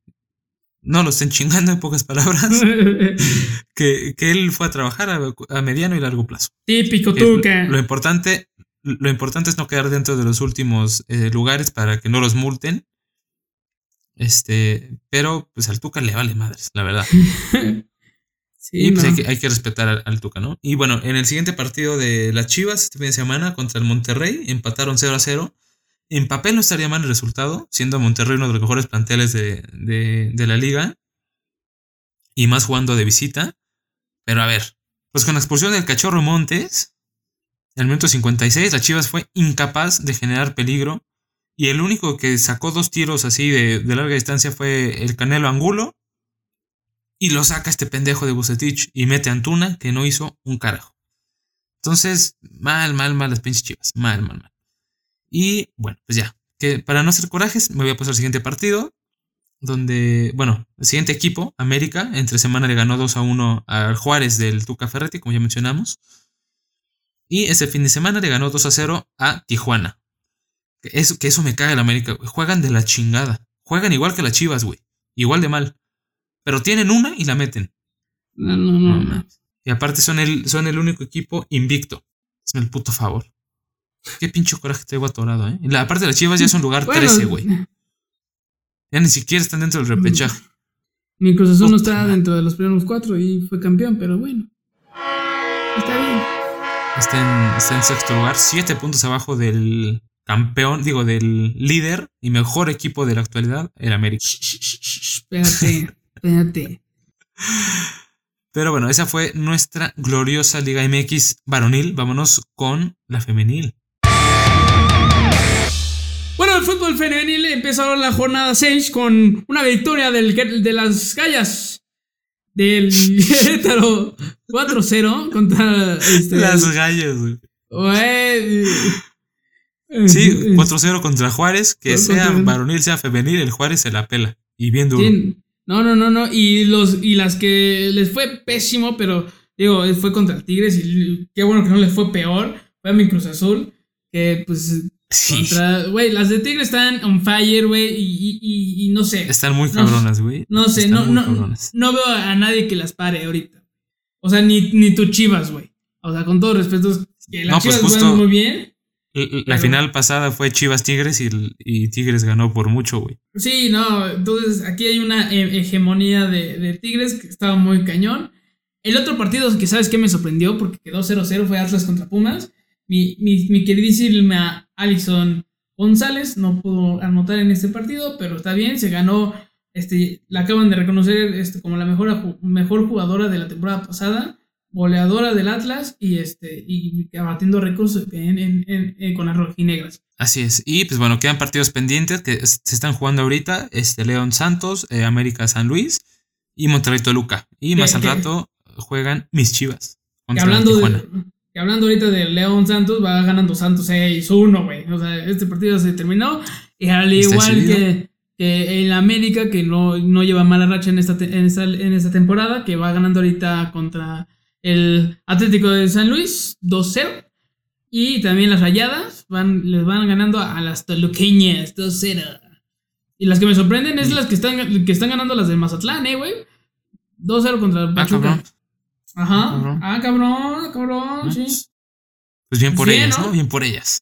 no lo estén chingando en pocas palabras. que, que él fue a trabajar a, a mediano y largo plazo. Típico Que Tuca. Lo importante, lo importante es no quedar dentro de los últimos eh, lugares para que no los multen. Este, pero pues al Tuca le vale madres, la verdad. Sí, y pues no. hay, que, hay que respetar al, al Tuca, ¿no? Y bueno, en el siguiente partido de las Chivas, este fin de semana, contra el Monterrey, empataron 0 a 0. En papel no estaría mal el resultado, siendo Monterrey uno de los mejores planteles de, de, de la liga. Y más jugando de visita. Pero a ver, pues con la expulsión del cachorro Montes, en el minuto 56, la Chivas fue incapaz de generar peligro. Y el único que sacó dos tiros así de, de larga distancia fue el Canelo Angulo. Y lo saca este pendejo de Bucetich y mete Antuna, que no hizo un carajo. Entonces, mal, mal, mal las pinches chivas. Mal, mal, mal. Y bueno, pues ya. Que para no hacer corajes, me voy a pasar al siguiente partido. Donde, bueno, el siguiente equipo, América, entre semana le ganó 2 a 1 al Juárez del Tuca Ferretti, como ya mencionamos. Y ese fin de semana le ganó 2 a 0 a Tijuana. Eso, que eso me caga el América, güey. Juegan de la chingada. Juegan igual que las Chivas, güey. Igual de mal. Pero tienen una y la meten. No, no, no. No. Y aparte son el, son el único equipo invicto. Es el puto favor. Qué pinche coraje traigo atorado, ¿eh? La, aparte de las Chivas ya son lugar Bueno, 13, güey. Ya ni siquiera están dentro del repechaje. Mi Cruz Azul no está dentro de los primeros cuatro y fue campeón, pero bueno. Está bien. Está en, está en sexto lugar, siete puntos abajo del campeón, digo, del líder y mejor equipo de la actualidad, el América. Espérate, espérate. Pero bueno, esa fue nuestra gloriosa Liga MX varonil. Vámonos con la femenil. Bueno, el fútbol femenil empezó la jornada 6 con una victoria del, de las gallas del Querétaro 4-0 contra este, Las gallas, güey. Güey, Sí, eh, 4-0 contra Juárez, que sea varonil, sea femenil, el Juárez se la pela. Y bien duro. No, no, no, no. Y los y las que les fue pésimo, pero digo, fue contra el Tigres y qué bueno que no les fue peor. Fue a mi Cruz Azul, que pues Sí, contra, güey, las de Tigres están on fire, güey, y, y, no sé. están muy cabronas, güey. No sé, Están no, no, cabronas. no veo a nadie que las pare ahorita. O sea, ni, ni tu Chivas, güey. O sea, con todo respeto, que las No, pues Chivas justo- juegan muy bien. La pero- final pasada fue Chivas Tigres y, y Tigres ganó por mucho, güey. Sí, no, entonces aquí hay una he- hegemonía de, de Tigres que estaba muy cañón. El otro partido que sabes que me sorprendió porque quedó 0-0 fue Atlas contra Pumas. Mi, mi, mi queridísima Alison González no pudo anotar en este partido, pero está bien, se ganó, este, la acaban de reconocer este, como la mejor, mejor jugadora de la temporada pasada, goleadora del Atlas y, este, y abatiendo récords en, en- en- con las rojinegras. Así es. Y pues bueno, quedan partidos pendientes que se están jugando ahorita. Este León Santos, eh, América San Luis y Monterrey Toluca. Y más ¿Qué- al qué? rato juegan mis Chivas. Contra hablando, Tijuana. de, que hablando ahorita de León Santos, va ganando Santos 6-1, güey. O sea, este partido se terminó. Y al igual que, que el América, que no, no lleva mala racha en esta, en, esta, en esta temporada, que va ganando ahorita contra el Atlético de San Luis 2-0. Y también las rayadas van, les van ganando a las toluqueñas 2-0. Y las que me sorprenden es Sí. las que están, que están ganando las del Mazatlán, eh, güey. 2-0 contra el Ah, Pachuca. cabrón. Ajá. Cabrón. Ah, cabrón, cabrón, ¿no? sí. Pues bien por Bien, ellas, ¿no? ¿no? Bien por ellas.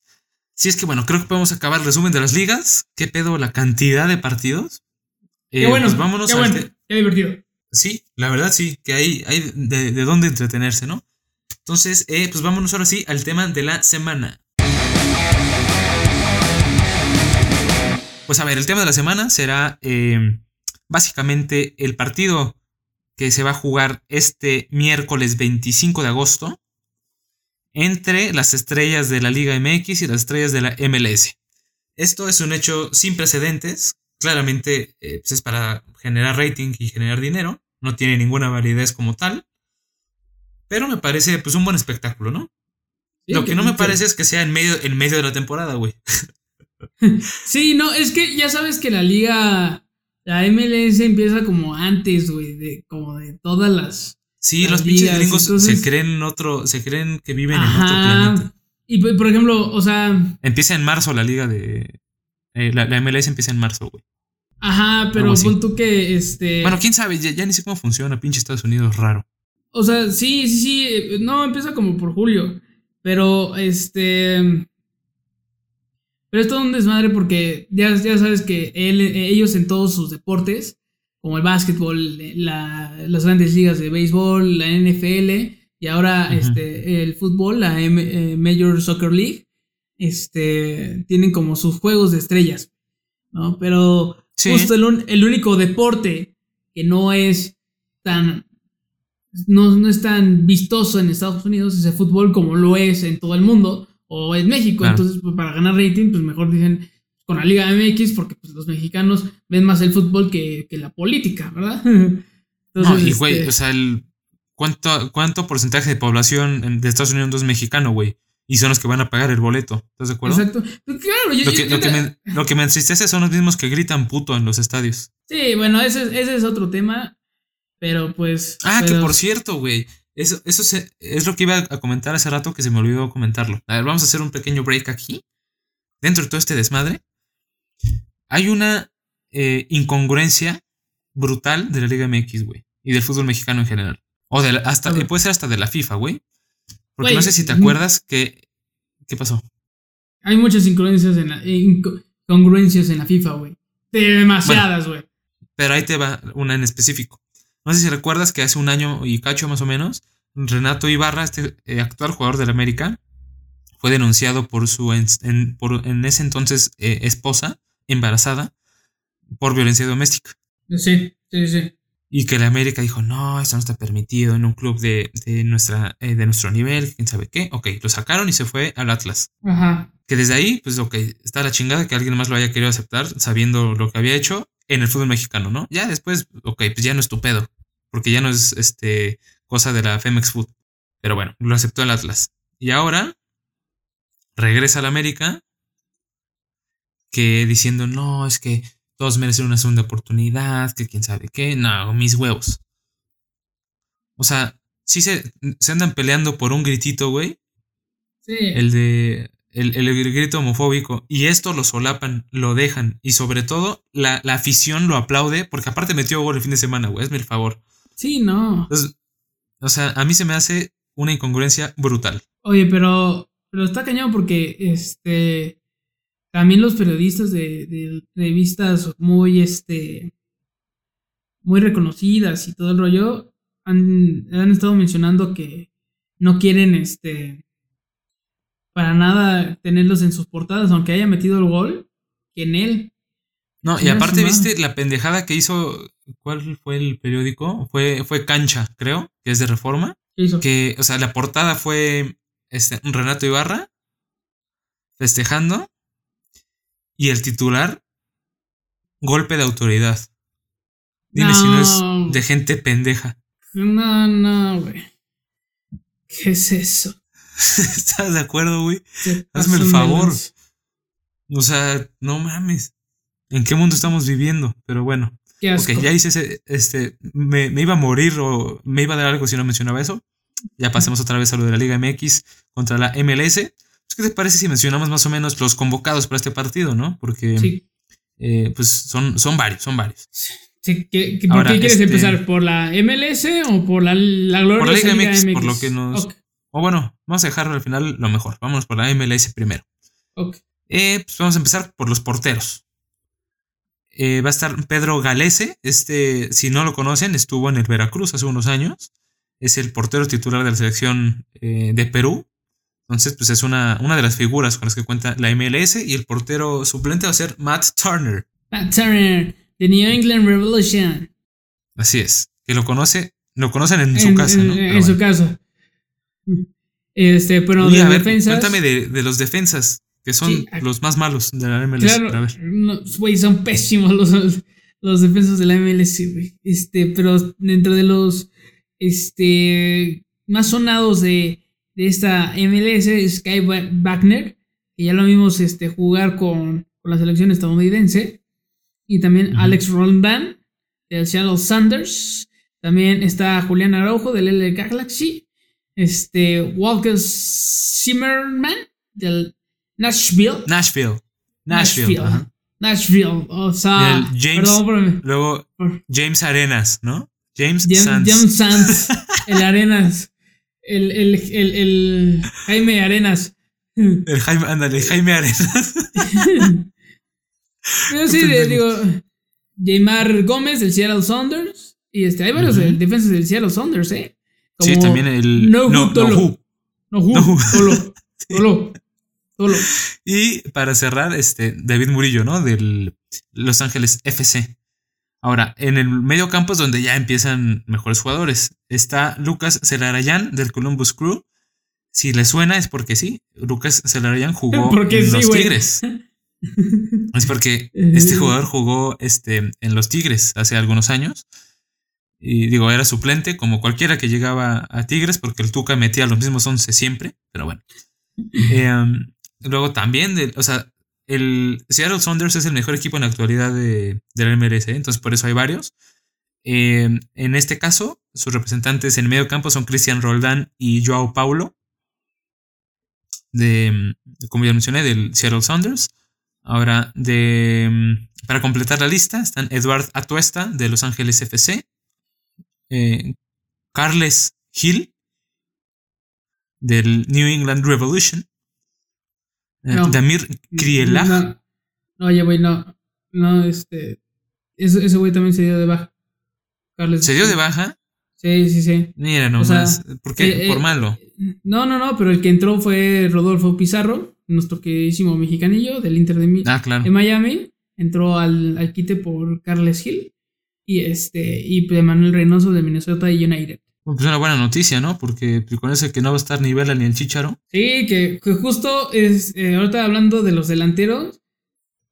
Sí, es que bueno, creo que podemos acabar el resumen de las ligas. ¿Qué pedo la cantidad de partidos? Qué Eh, bueno, pues vámonos qué bueno, te- qué divertido. Sí, la verdad sí, que hay, hay de, de dónde entretenerse, ¿no? Entonces, eh, pues vámonos ahora sí al tema de la semana. Pues a ver, el tema de la semana será eh, básicamente el partido que se va a jugar este miércoles 25 de agosto entre las estrellas de la Liga MX y las estrellas de la MLS. Esto es un hecho sin precedentes. Claramente eh, pues es para generar rating y generar dinero. No tiene ninguna validez como tal. Pero me parece pues un buen espectáculo, ¿no? Sí, Lo que no me parece es que sea en medio, en medio de la temporada, güey. Sí, no, es que ya sabes que la liga, la MLS empieza como antes, güey, de, como de todas las... Sí, Las los pinches gringos entonces- se creen en otro, se creen que viven en otro planeta. Y por por ejemplo, o sea, Empieza en marzo la liga de. eh, la, la MLS empieza en marzo, güey. ajá, pero pon tú que, este... Bueno, quién sabe, ya, ya ni sé cómo funciona, pinche Estados Unidos raro. O sea, sí, sí, sí. eh, No, empieza como por julio. Pero, este. Pero es todo un desmadre porque ya, ya sabes que él- ellos en todos sus deportes, como el básquetbol, la- las grandes ligas de béisbol, la NFL y ahora este, el fútbol, la M- eh, Major Soccer League, este, tienen como sus juegos de estrellas. ¿no? Pero Sí. justo el, un- el único deporte que no es tan no, no es tan vistoso en Estados Unidos ese fútbol como lo es en todo el mundo o en México. Claro. Entonces, pues, para ganar rating, pues mejor dicen con la Liga MX porque pues, los mexicanos ven más el fútbol que, que la política, ¿verdad? No, y güey, este, o sea, el. ¿cuánto, ¿Cuánto porcentaje de población de Estados Unidos es mexicano, güey? Y son los que van a pagar el boleto. ¿Estás de acuerdo? Exacto. Pues, claro, yo- Lo que, yo lo, que me, lo que me entristece son los mismos que gritan puto en los estadios. Sí, bueno, ese, es- ese es otro tema. Pero pues. Ah, que por cierto, güey. Eso, eso se- es lo que iba a comentar hace rato que se me olvidó comentarlo. A ver, vamos a hacer un pequeño break aquí. dentro de todo este desmadre, hay una eh, incongruencia brutal de la Liga MX, güey. Y del fútbol mexicano en general. O de la- hasta, puede ser hasta de la FIFA, güey. Porque no sé si te ujú. acuerdas que. ¿Qué pasó? Hay muchas incongruencias en la, incongruencias en la FIFA, güey. Demasiadas, güey. Pero ahí te va una en específico. No sé si recuerdas que hace un año y cacho más o menos, Renato Ibarra, este eh, actual jugador del América, fue denunciado por su en, en- por en ese entonces eh, esposa embarazada por violencia doméstica. Sí, sí, sí. Y que la América dijo, no, esto no está permitido en un club de, de nuestra, eh, de nuestro nivel, quién sabe qué. Ok, lo sacaron y se fue al Atlas. Ajá. Que desde ahí, pues ok, está la chingada que alguien más lo haya querido aceptar sabiendo lo que había hecho en el fútbol mexicano, ¿no? Ya después, ok, pues ya no es tu pedo, porque ya no es este cosa de la Femex Food. Pero bueno, lo aceptó el Atlas. Y ahora regresa a la América que diciendo, no, es que todos merecen una segunda oportunidad, que quién sabe qué, no, mis huevos. O sea, sí se, se andan peleando por un gritito, güey, Sí. el de el, el grito homofóbico y esto lo solapan, lo dejan y sobre todo la, la afición lo aplaude porque aparte metió gol el fin de semana, güey, hazme el favor. Sí, no. Entonces, o sea, a mí se me hace una incongruencia brutal. Oye, pero, pero está cañón porque este también los periodistas de, de revistas muy este muy reconocidas y todo el rollo han, han estado mencionando que no quieren este para nada tenerlos en sus portadas, aunque haya metido el gol, que en él. No, y aparte viste la pendejada que hizo, ¿cuál fue el periódico? Fue, fue Cancha, creo, que es de Reforma, que, o sea, la portada fue este, Renato Ibarra festejando y el titular, golpe de autoridad. Dime si no es de gente pendeja. No, no, güey. ¿Qué es eso? ¿Estás de acuerdo, güey? Hazme el favor. O sea, no mames. ¿En qué mundo estamos viviendo? Pero bueno. Qué asco. Ok, ya hice ese, este, me, me iba a morir o me iba a dar algo si no mencionaba eso. Ya pasemos otra vez a lo de la Liga MX contra la MLS. Pues, ¿Qué te parece si mencionamos más o menos los convocados para este partido, no? Porque, Sí, eh, pues, son, son varios, son varios. sí, ¿qué- qué- ¿Por qué quieres este- empezar? ¿Por la MLS o por la, la gloriosa Por la Liga Liga MX, por lo que nos- O bueno, vamos a dejarlo al final lo mejor. Vámonos por la MLS primero. ok. Eh, pues vamos a empezar por los porteros. Eh, va a estar Pedro Galese. Este, si no lo conocen, estuvo en el Veracruz hace unos años. Es el portero titular de la selección eh, de Perú. Entonces, pues es una, una de las figuras con las que cuenta la MLS. Y el portero suplente va a ser Matt Turner. Matt Turner, The New England Revolution. Así es. Que lo conoce, lo conocen en, su casa, en- ¿no? En, su bueno. casa. Este, pero de a ver, defensas. cuéntame de, de los defensas, que son Sí, los más malos de la MLS. Claro, no, güey, son pésimos los, los defensas de la MLS, güey. Este, pero dentro de los este, más sonados de, de esta MLS es Wa- Wagner, que ya lo vimos este, jugar con, con la selección estadounidense. Y también. Alex Roldán, del Seattle Sanders. También está Julián Araujo, del LA Galaxy. Este, Walker Zimmerman, del Nashville. Nashville. Nashville. Nashville. ajá. Nashville. O sea, El James- perdón por- Luego por- James Arenas, ¿no? James James, Sands. James Sands, el Arenas, el, el, el, el Jaime Arenas. El Jaime, ándale, Jaime Arenas. Pero sí, digo, Jaymar Gómez del Seattle Saunders. Y este, hay varios defensas del Seattle Saunders, ¿eh? Sí, también el. No, no, Tolo. no, Who. No, Ju, No, Y para cerrar, este, David Murillo, ¿no? Del Los Ángeles FC. Ahora, en el medio campo es donde ya empiezan mejores jugadores. Está Lucas Celarayán del Columbus Crew. Si le suena es porque sí. Lucas Celarayán jugó Porque en sí, los. Tigres. Es porque este jugador jugó este, en los Tigres hace algunos años. Y digo, era suplente como cualquiera que llegaba a Tigres porque el Tuca metía los mismos 11 siempre. Pero bueno. Eh, um, luego también, o sea, el Seattle Saunders es el mejor equipo en la actualidad de, de la MLS, ¿eh? entonces por eso hay varios. Eh, en este caso, sus representantes en medio campo son Cristian Roldán y Joao Paulo. de, como ya mencioné, del Seattle Sounders. Ahora, de, para completar la lista, están Edward Atuesta de Los Ángeles FC, eh, Carles Hill del New England Revolution, No. Damir Krielag, No, oye, güey, no. No, este. Ese, ese güey también se dio de baja. Carles. se dio de baja. Sí, sí, sí. Mira O nomás, sea, ¿por qué? eh, Por eh, malo. No, no, no, pero el que entró fue Rodolfo Pizarro, nuestro queridísimo mexicanillo del Inter de, Mi- Ah, claro. de Miami. Entró al, al quite por Carles Hill y este y pues, Manuel Reynoso de Minnesota United. Pues una buena noticia, ¿no? Porque pues, con ese que no va a estar ni Vela ni el Chicharo. Sí, que, que justo es eh, ahorita hablando de los delanteros.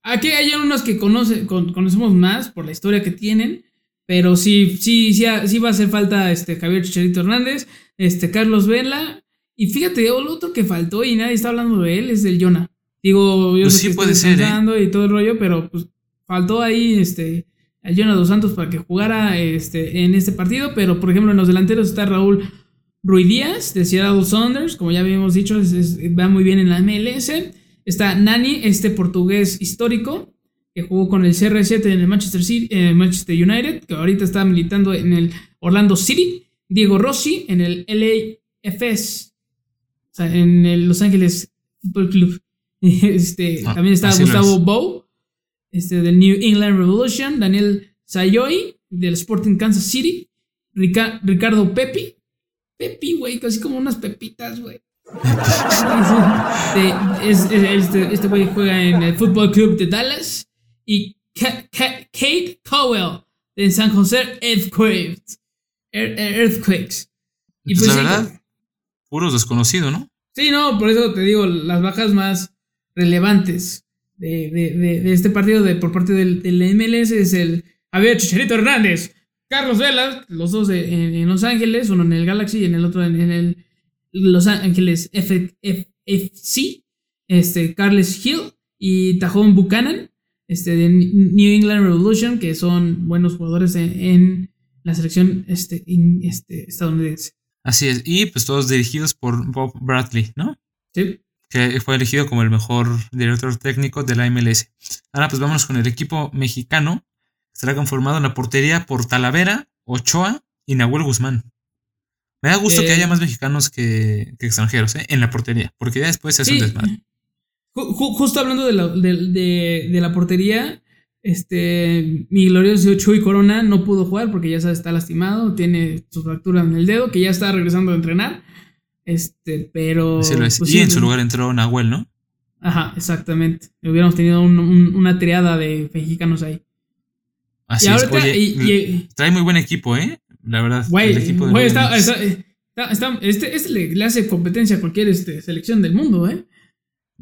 Aquí hay unos que conoce, con- conocemos más por la historia que tienen. Pero sí, sí, sí, sí va a hacer falta este Javier Chicharito Hernández, este Carlos Vela. Y fíjate, el otro que faltó y nadie está hablando de él es el Jonah. Digo, yo Pues sé sí que puede ser, ¿eh? y todo el rollo, pero pues faltó ahí este el Jonah dos Santos para que jugara este, en este partido. Pero por ejemplo, en los delanteros está Raúl Rui Díaz de Seattle Sounders, como ya habíamos dicho, es- es- va muy bien en la MLS. Está Nani, este portugués histórico, que jugó con el CR7 en el Manchester, City, eh, Manchester United, que ahorita está militando en el Orlando City. Diego Rossi en el LAFS, o sea, en el Los Ángeles Football Club. Este, Ah, también está Gustavo es. Bow, este, del New England Revolution. Daniel Sayoy, del Sporting Kansas City. Rica- Ricardo Pepi. Pepi, güey, casi como unas pepitas, güey. Este, es- es- este, este güey juega en el Fútbol Club de Dallas. Y Ka- Ka- Kate Cowell de San José Earthquakes. Ear- Earthquakes. Y Pues, pues la sí, verdad, puros desconocidos, ¿no? Sí, no, por eso te digo, las bajas más relevantes de, de- de- este partido de, por parte del, del MLS es el Javier Chicharito Hernández, Carlos Vela, los dos de- en, en Los Ángeles, uno en el Galaxy y en el otro en, en el Los Ángeles F- F- FC, este, Carles Hill y Tajón Buchanan, este, de New England Revolution, que son buenos jugadores en, en la selección este, in- este, estadounidense. Así es. Y pues todos dirigidos por Bob Bradley, ¿no? ¿Sí? Que fue elegido como el mejor director técnico de la MLS. Ahora pues vámonos con el equipo mexicano. Estará conformado en la portería por Talavera, Ochoa y Nahuel Guzmán. Me da gusto que Eh, haya más mexicanos que, que extranjeros ¿eh? en la portería, porque ya después se hace un desmadre. Ju- ju- justo hablando de la, de, de- de la portería, este, mi glorioso Chuy Corona no pudo jugar porque ya está lastimado, tiene su fractura en el dedo, que ya está regresando a entrenar. Este, pero. Así lo es. pues y sí, en su lugar entró Nahuel, ¿no? Ajá, exactamente. Hubiéramos tenido un- un- una triada de mexicanos ahí. Así y es. ahorita, Oye, y- y- trae muy buen equipo, ¿eh? La verdad. Güey, el equipo de güey, Nueva está, está- este, este le, le hace competencia a cualquier este, selección del mundo, ¿eh?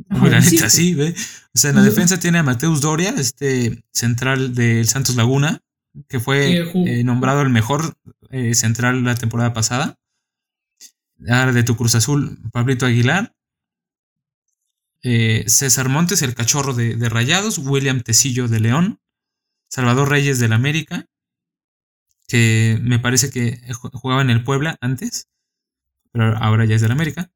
Uy, la Ajá, neta, sí, ve. O sea, en la defensa tiene a Mateus Doria, este central del Santos Laguna, que fue Eh, eh, nombrado el mejor eh, central la temporada pasada. Ahora de tu Cruz Azul, Pablito Aguilar. Eh, César Montes, el cachorro de, de Rayados. William Tecillo de León. Salvador Reyes del América. Que me parece que ju- jugaba en el Puebla antes. Pero ahora ya es del América.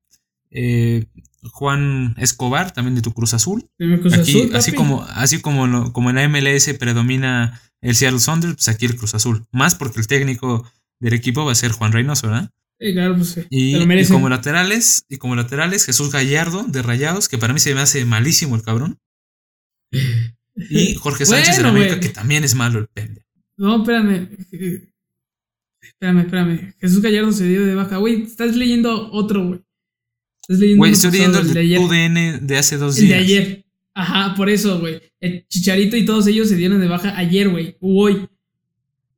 Eh, Juan Escobar, también de tu Cruz Azul. Cruz Aquí, Azul, así como, así como, lo- como en la MLS predomina el Seattle Sounders, pues aquí el Cruz Azul. Más porque el técnico del equipo va a ser Juan Reynoso, ¿verdad? Sí, claro, pues sí. Y, como laterales, y como laterales, Jesús Gallardo de Rayados, que para mí se me hace malísimo el cabrón. Y Jorge Sánchez de la Bueno, América, güey. que también es malo el pende. No, espérame. Espérame, espérame. Jesús Gallardo se dio de baja. Güey, estás leyendo otro, güey. Estás leyendo Güey, estoy leyendo el de ayer. UDN de hace dos El de días. ayer. Ajá, por eso, güey. El Chicharito y todos ellos se dieron de baja ayer, güey. O hoy.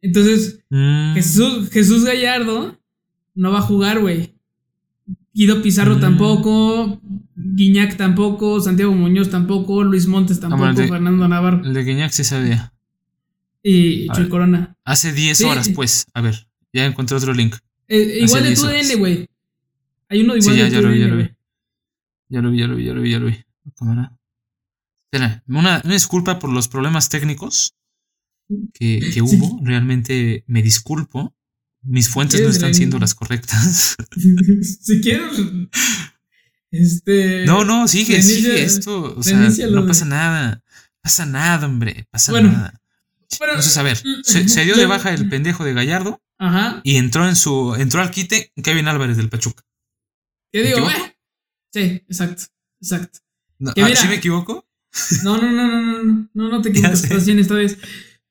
Entonces, Mm, Jesús, Jesús Gallardo no va a jugar, güey. Guido Pizarro Mm. tampoco. Guiñac tampoco. Santiago Muñoz tampoco. Luis Montes tampoco. el de- Fernando Navarro. El de Guiñac sí sabía. Y Chuy. Corona. Hace 10 Sí. horas, pues. A ver, ya encontré otro link. Eh, igual de 10 tu. DN, güey. Hay uno Sí, igual ya, de ya lo vi, ya lo vi. Ya lo vi, ya lo vi, ya lo vi, ya lo vi. Cámara. Espera, una, una disculpa por los problemas técnicos que, que Sí. hubo. Realmente me disculpo. Mis fuentes no ¿Quieres están siendo las correctas. si quieres. Este. No, no, sigue, reinicia- sigue esto. O sea, no pasa nada. Pasa nada, hombre. Pasa Bueno, nada. Bueno, Entonces, a ver, se, se dio de baja el pendejo de Gallardo Ajá. y entró en su. entró al quite Kevin Álvarez del Pachuca. ¿Qué ¿Me digo? eh, Sí, exacto. Exacto. No, Que ah, mira- ¿Sí me equivoco? No, no, no, no, no, no, no, no te equivocas, estás bien esta vez.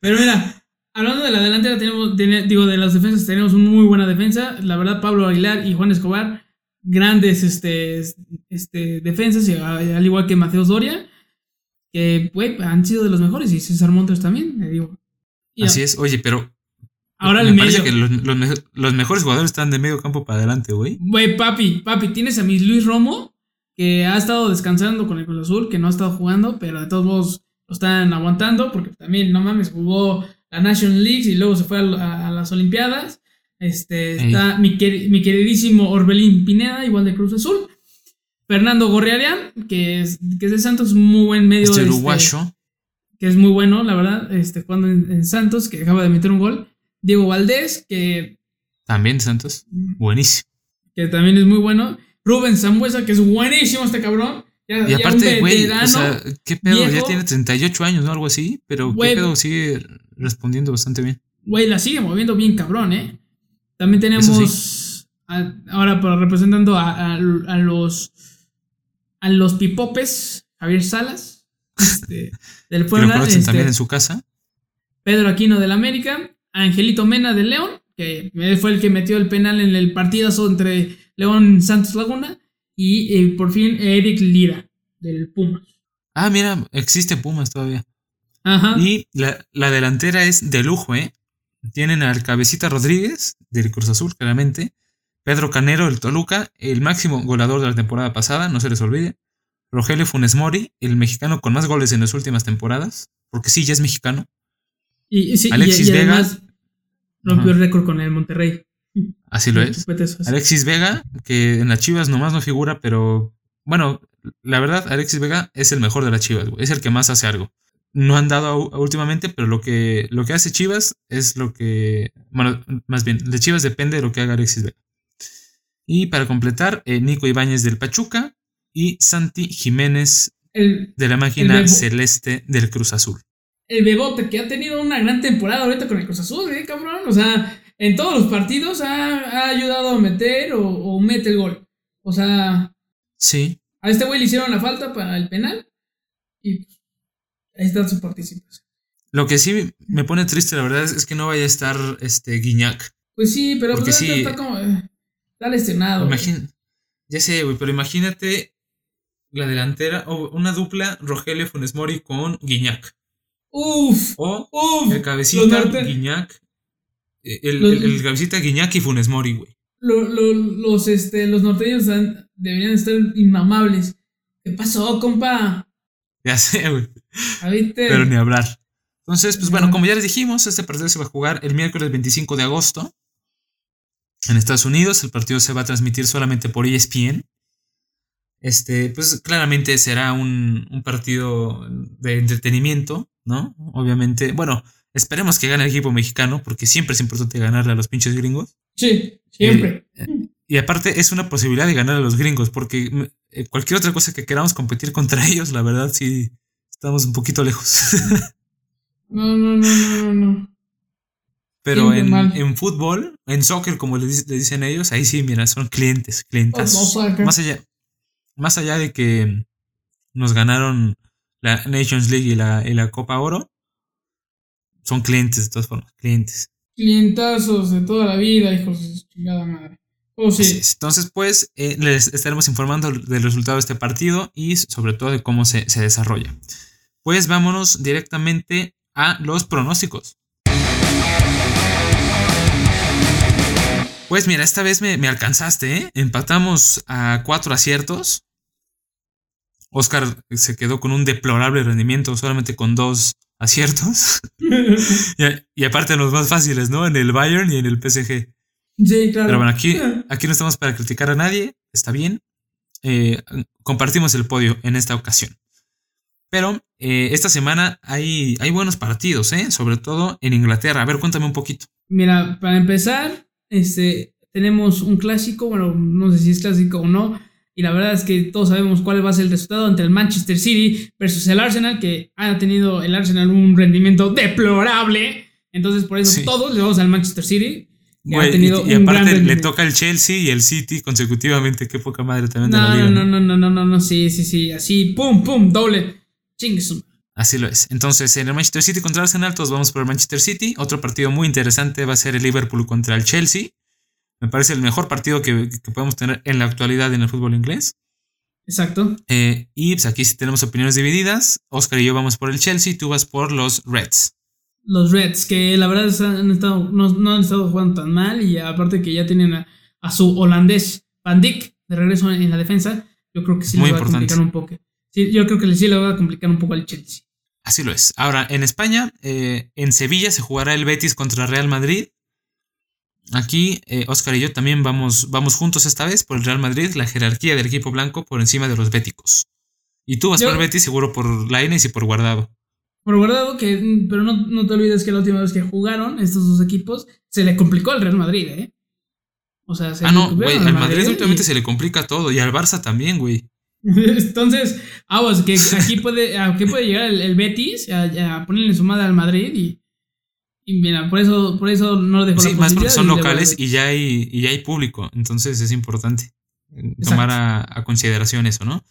Pero mira, hablando de la delantera, tenemos, digo, de las defensas, tenemos una muy buena defensa. La verdad, Pablo Aguilar y Juan Escobar, grandes este, este, defensas, y a- al igual que Mateos Doria, que, han sido de los mejores, y César Montes también, le digo. Y Así es. Oye, pero. Ahora me el parece medio. que los, los mejores jugadores están de medio campo para adelante, güey. Güey, papi, papi, tienes a mi Luis Romo, que ha estado descansando con el Cruz Azul, que no ha estado jugando, pero de todos modos lo están aguantando, porque también, no mames, jugó la National League y luego se fue a, a- a las Olimpiadas. Este, está mi, mi queridísimo Orbelín Pineda, igual de Cruz Azul. Fernando Gorriarán, que es, que es de Santos, muy buen medio. Este este, uruguayo. que es muy bueno, la verdad, este, jugando en, en Santos, que acaba de meter un gol. Diego Valdés, que También Santos. Buenísimo. que también es muy bueno. Rubén Zambuesa, que es buenísimo este cabrón. Ya, Y aparte, güey, o sea, ¿qué pedo? Ya tiene 38 años, ¿no? Algo así, pero. ¿qué pedo? Sigue respondiendo bastante bien. Güey, la sigue moviendo bien cabrón, ¿eh? También tenemos a- ahora para representando a, a- a los a los pipopes, Javier Salas, este, del lo Puebla, este, también en su casa. Pedro Aquino del América, Angelito Mena del León, que fue el que metió el penal en el partidazo entre León Santos Laguna, y eh, por fin Eric Lira del Pumas. Ah, mira, existe Pumas todavía. Ajá. Y la, la delantera es de lujo, ¿eh? Tienen al Cabecita Rodríguez, del Cruz Azul, claramente. Pedro Canero, del Toluca, el máximo goleador de la temporada pasada, no se les olvide. Rogelio Funes Mori, el mexicano con más goles en las últimas temporadas, porque sí, ya es mexicano. Y, sí, Alexis y Vega. rompió el récord con el Monterrey. Así lo es. Alexis Vega, que en las Chivas nomás no figura, pero bueno, la verdad, Alexis Vega es el mejor de las Chivas, güey. Es el que más hace algo. No han dado últimamente, pero lo que, lo que hace Chivas es lo que. Bueno, más bien, de Chivas depende de lo que haga Alexis Vega. Y para completar, eh, Nico Ibáñez del Pachuca y Santi Jiménez El, de la máquina celeste del Cruz Azul. el Bebote, que ha tenido una gran temporada ahorita con el Cruz Azul, ¿eh, cabrón? O sea, en todos los partidos ha, ha ayudado a meter o, o mete el gol. O sea, Sí, a este güey le hicieron la falta para el penal y ahí está su participación. lo que sí me pone triste, la verdad, es, que no vaya a estar este Guiñac. Pues sí, pero Porque pues sí. está como. eh, está lesionado. güey. Imagín- ya sé, güey, pero imagínate la delantera o una dupla Rogelio Funes Mori con Guiñac. Uf, O uf. el cabecita Guiñac. eh, El, Los- el- el cabecita Guiñac y Funes Mori, güey. lo- lo- los, este, los norteños deberían estar inmamables. ¿Qué pasó, compa? Ya sé, güey. ¿Ah. Pero ni hablar. Entonces, pues bueno, como ya les dijimos, este partido se va a jugar el miércoles 25 de agosto en Estados Unidos. El partido se va a transmitir solamente por ESPN. Este, pues claramente será un, un partido de entretenimiento, ¿no? Obviamente, bueno, esperemos que gane el equipo mexicano, porque siempre es importante ganarle a los pinches gringos. Sí, siempre. Y aparte es una posibilidad de ganar a los gringos, porque eh, cualquier otra cosa que queramos competir contra ellos, la verdad sí estamos un poquito lejos. No, no, no, no, no, no. Pero en, en fútbol, en soccer, como le, dic- le dicen ellos, ahí sí, mira, son clientes, clientas. Oh, no, más allá, más allá de que nos ganaron la Nations League y la, y la Copa Oro, son clientes de todas formas, clientes. Clientazos de toda la vida, hijos de su chingada madre. Oh, sí. Entonces, pues, eh, les estaremos informando del resultado de este partido y sobre todo de cómo se, se desarrolla. Pues vámonos directamente a los pronósticos. Pues mira, esta vez me, me alcanzaste, ¿eh? Empatamos a cuatro aciertos. Oscar se quedó con un deplorable rendimiento, solamente con dos aciertos. y, y aparte los más fáciles, ¿no? En el Bayern y en el PSG. Sí, claro. Pero bueno, aquí, aquí no estamos para criticar a nadie, está bien. Eh, compartimos el podio en esta ocasión. Pero eh, esta semana hay, hay buenos partidos, ¿eh? sobre todo en Inglaterra. A ver, cuéntame un poquito. Mira, para empezar, este, tenemos un clásico, bueno, no sé si es clásico o no. Y la verdad es que todos sabemos cuál va a ser el resultado entre el Manchester City versus el Arsenal, que ha tenido el Arsenal un rendimiento deplorable. Entonces, por eso todos le vamos al Manchester City. Y, aparte le toca el Chelsea y el City consecutivamente. Qué poca madre también no, de la No, no, no, no, no, no, sí, sí, sí. Así, pum, pum, doble. Así lo es. Entonces, en el Manchester City contra Arsenal, todos vamos por el Manchester City. Otro partido muy interesante va a ser el Liverpool contra el Chelsea. Me parece el mejor partido que, podemos tener en la actualidad en el fútbol inglés. Exacto. Eh, y pues aquí sí tenemos opiniones divididas. Oscar y yo vamos por el Chelsea, tú vas por los Reds. Los Reds, que la verdad han estado, no, han estado jugando tan mal y aparte que ya tienen a, su holandés Van Dijk de regreso en la defensa, yo creo que sí le va a complicar un poco. Sí, yo creo que sí le va a complicar un poco al Chelsea. Así lo es. Ahora, en España, eh, en Sevilla se jugará el Betis contra Real Madrid. Aquí, eh, Oscar y yo también vamos, vamos juntos esta vez por el Real Madrid, la jerarquía del equipo blanco por encima de los béticos. Y tú vas por el Betis seguro por Lainez y por Guardado. Por Guardado, que, mm, pero no, te olvides que la última vez que jugaron estos dos equipos se le complicó al Real Madrid, ¿eh? O sea, se Ah, no, güey, al Madrid, últimamente se le complica todo y al Barça también, güey. Entonces, aguas, que aquí puede, aquí puede llegar el, Betis a, ponerle su madre al Madrid y, y mira, por eso, por eso no lo dejo Sí, más porque son locales y ya hay, y ya hay público, entonces es importante tomar a, consideración eso, ¿no?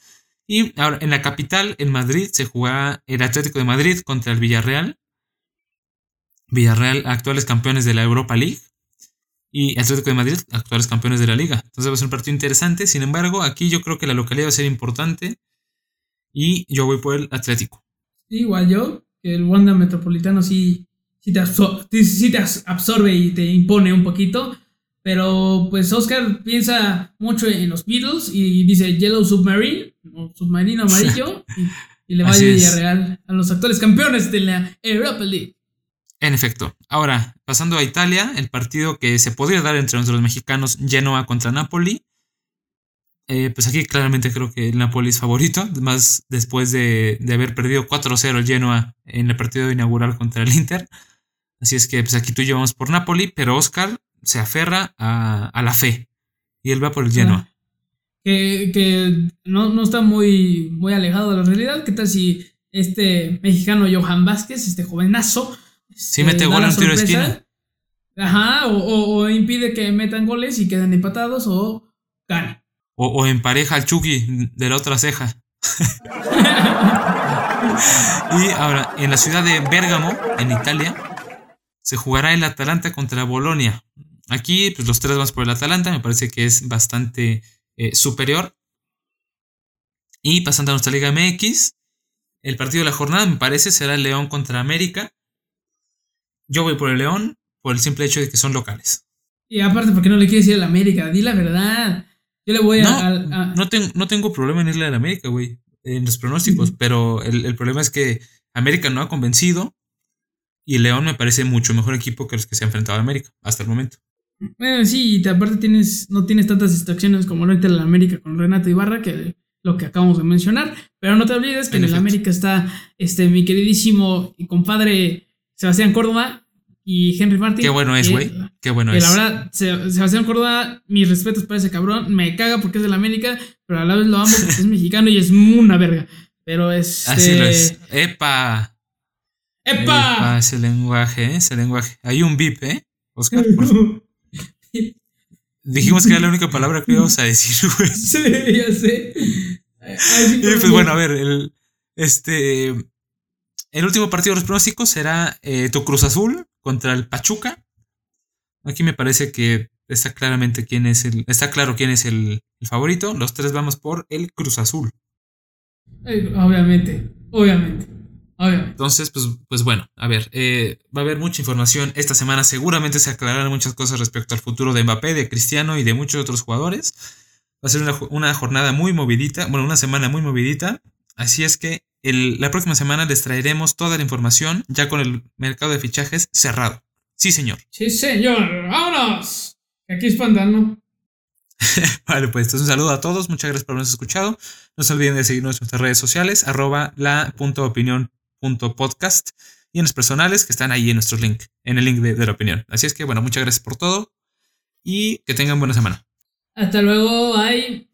Y ahora, en la capital, en Madrid, se jugará el Atlético de Madrid contra el Villarreal. Villarreal, actuales campeones de la Europa League y Atlético de Madrid, actuales campeones de la liga. Entonces va a ser un partido interesante. Sin embargo, aquí yo creo que la localidad va a ser importante y yo voy por el Atlético. igual yo, el Wanda Metropolitano sí, sí, te absorbe, y te impone un poquito. Pero pues Oscar piensa mucho en los Beatles y dice Yellow Submarine, o submarino amarillo, y, le va a Villarreal a los actuales campeones de la Europa League. En efecto. Ahora, pasando a Italia, el partido que se podría dar entre los mexicanos, Genoa contra Napoli. Eh, pues aquí claramente creo que el Napoli es favorito, más después de, haber perdido 4-0 el Genoa en el partido inaugural contra el Inter. Así es que pues aquí tú llevamos por Napoli, pero Oscar se aferra a, la fe y él va por el Genoa. Que, no, no, está muy, muy alejado de la realidad. ¿Qué tal si este mexicano Johan Vázquez, este jovenazo, Sí mete gol en tiro de esquina. Ajá, o, impide que metan goles y queden empatados o gane. O, empareja al Chucky de la otra ceja. y ahora, en la ciudad de Bérgamo, en Italia, se jugará el Atalanta contra Bolonia. Aquí, pues los tres vamos por el Atalanta, me parece que es bastante eh, superior. Y pasando a nuestra Liga MX, el partido de la jornada, me parece, será el León contra América. Yo voy por el León por el simple hecho de que son locales. Y aparte, porque no le quieres ir a la América? Di la verdad. Yo le voy a. No, tengo, no tengo problema en irle a la América, güey. En los pronósticos. Pero el, problema es que América no ha convencido. Y León me parece mucho mejor equipo que los que se ha enfrentado a América hasta el momento. Bueno, sí, y aparte tienes, no tienes tantas distracciones como ahorita en la América con Renato Ibarra, que lo que acabamos de mencionar. Pero no te olvides que en, en el América está este, mi queridísimo y compadre Sebastián Córdoba y Henry Martin. Qué bueno es, güey. Qué bueno es. La verdad, Sebastián Córdoba, mis respetos para ese cabrón. Me caga porque es de la América, pero a la vez lo amo porque es mexicano y es una verga. Pero es. Así lo es. ¡Epa! ¡Epa! ¡Epa! Ese lenguaje, ¿eh? Ese lenguaje. Hay un bip, ¿eh? Oscar, Dijimos que era la única palabra que íbamos a decir, güey. Sí, ya sé. Y pues bueno, a ver, el, este, el último partido de los pronósticos será eh, tu Cruz Azul contra el Pachuca. Aquí me parece que está claramente quién es el. Está claro quién es el, favorito. Los tres vamos por el Cruz Azul. obviamente, obviamente. Obviamente. Entonces, pues, pues bueno, a ver, eh, va a haber mucha información esta semana. Seguramente se aclararán muchas cosas respecto al futuro de Mbappé, de Cristiano y de muchos otros jugadores. Va a ser una, una jornada muy movidita, bueno, una semana muy movidita. Así es que la próxima semana les traeremos toda la información ya con el mercado de fichajes cerrado. Sí, señor. Sí, señor. ¡Vámonos! Aquí es Pandano. vale, pues entonces un saludo a todos. Muchas gracias por habernos escuchado. No se olviden de seguirnos en nuestras redes sociales, arroba la punto podcast y en los personales que están ahí en nuestro link, en el link de, de la opinión. Así es que, bueno, muchas gracias por todo y que tengan buena semana. Hasta luego. Bye.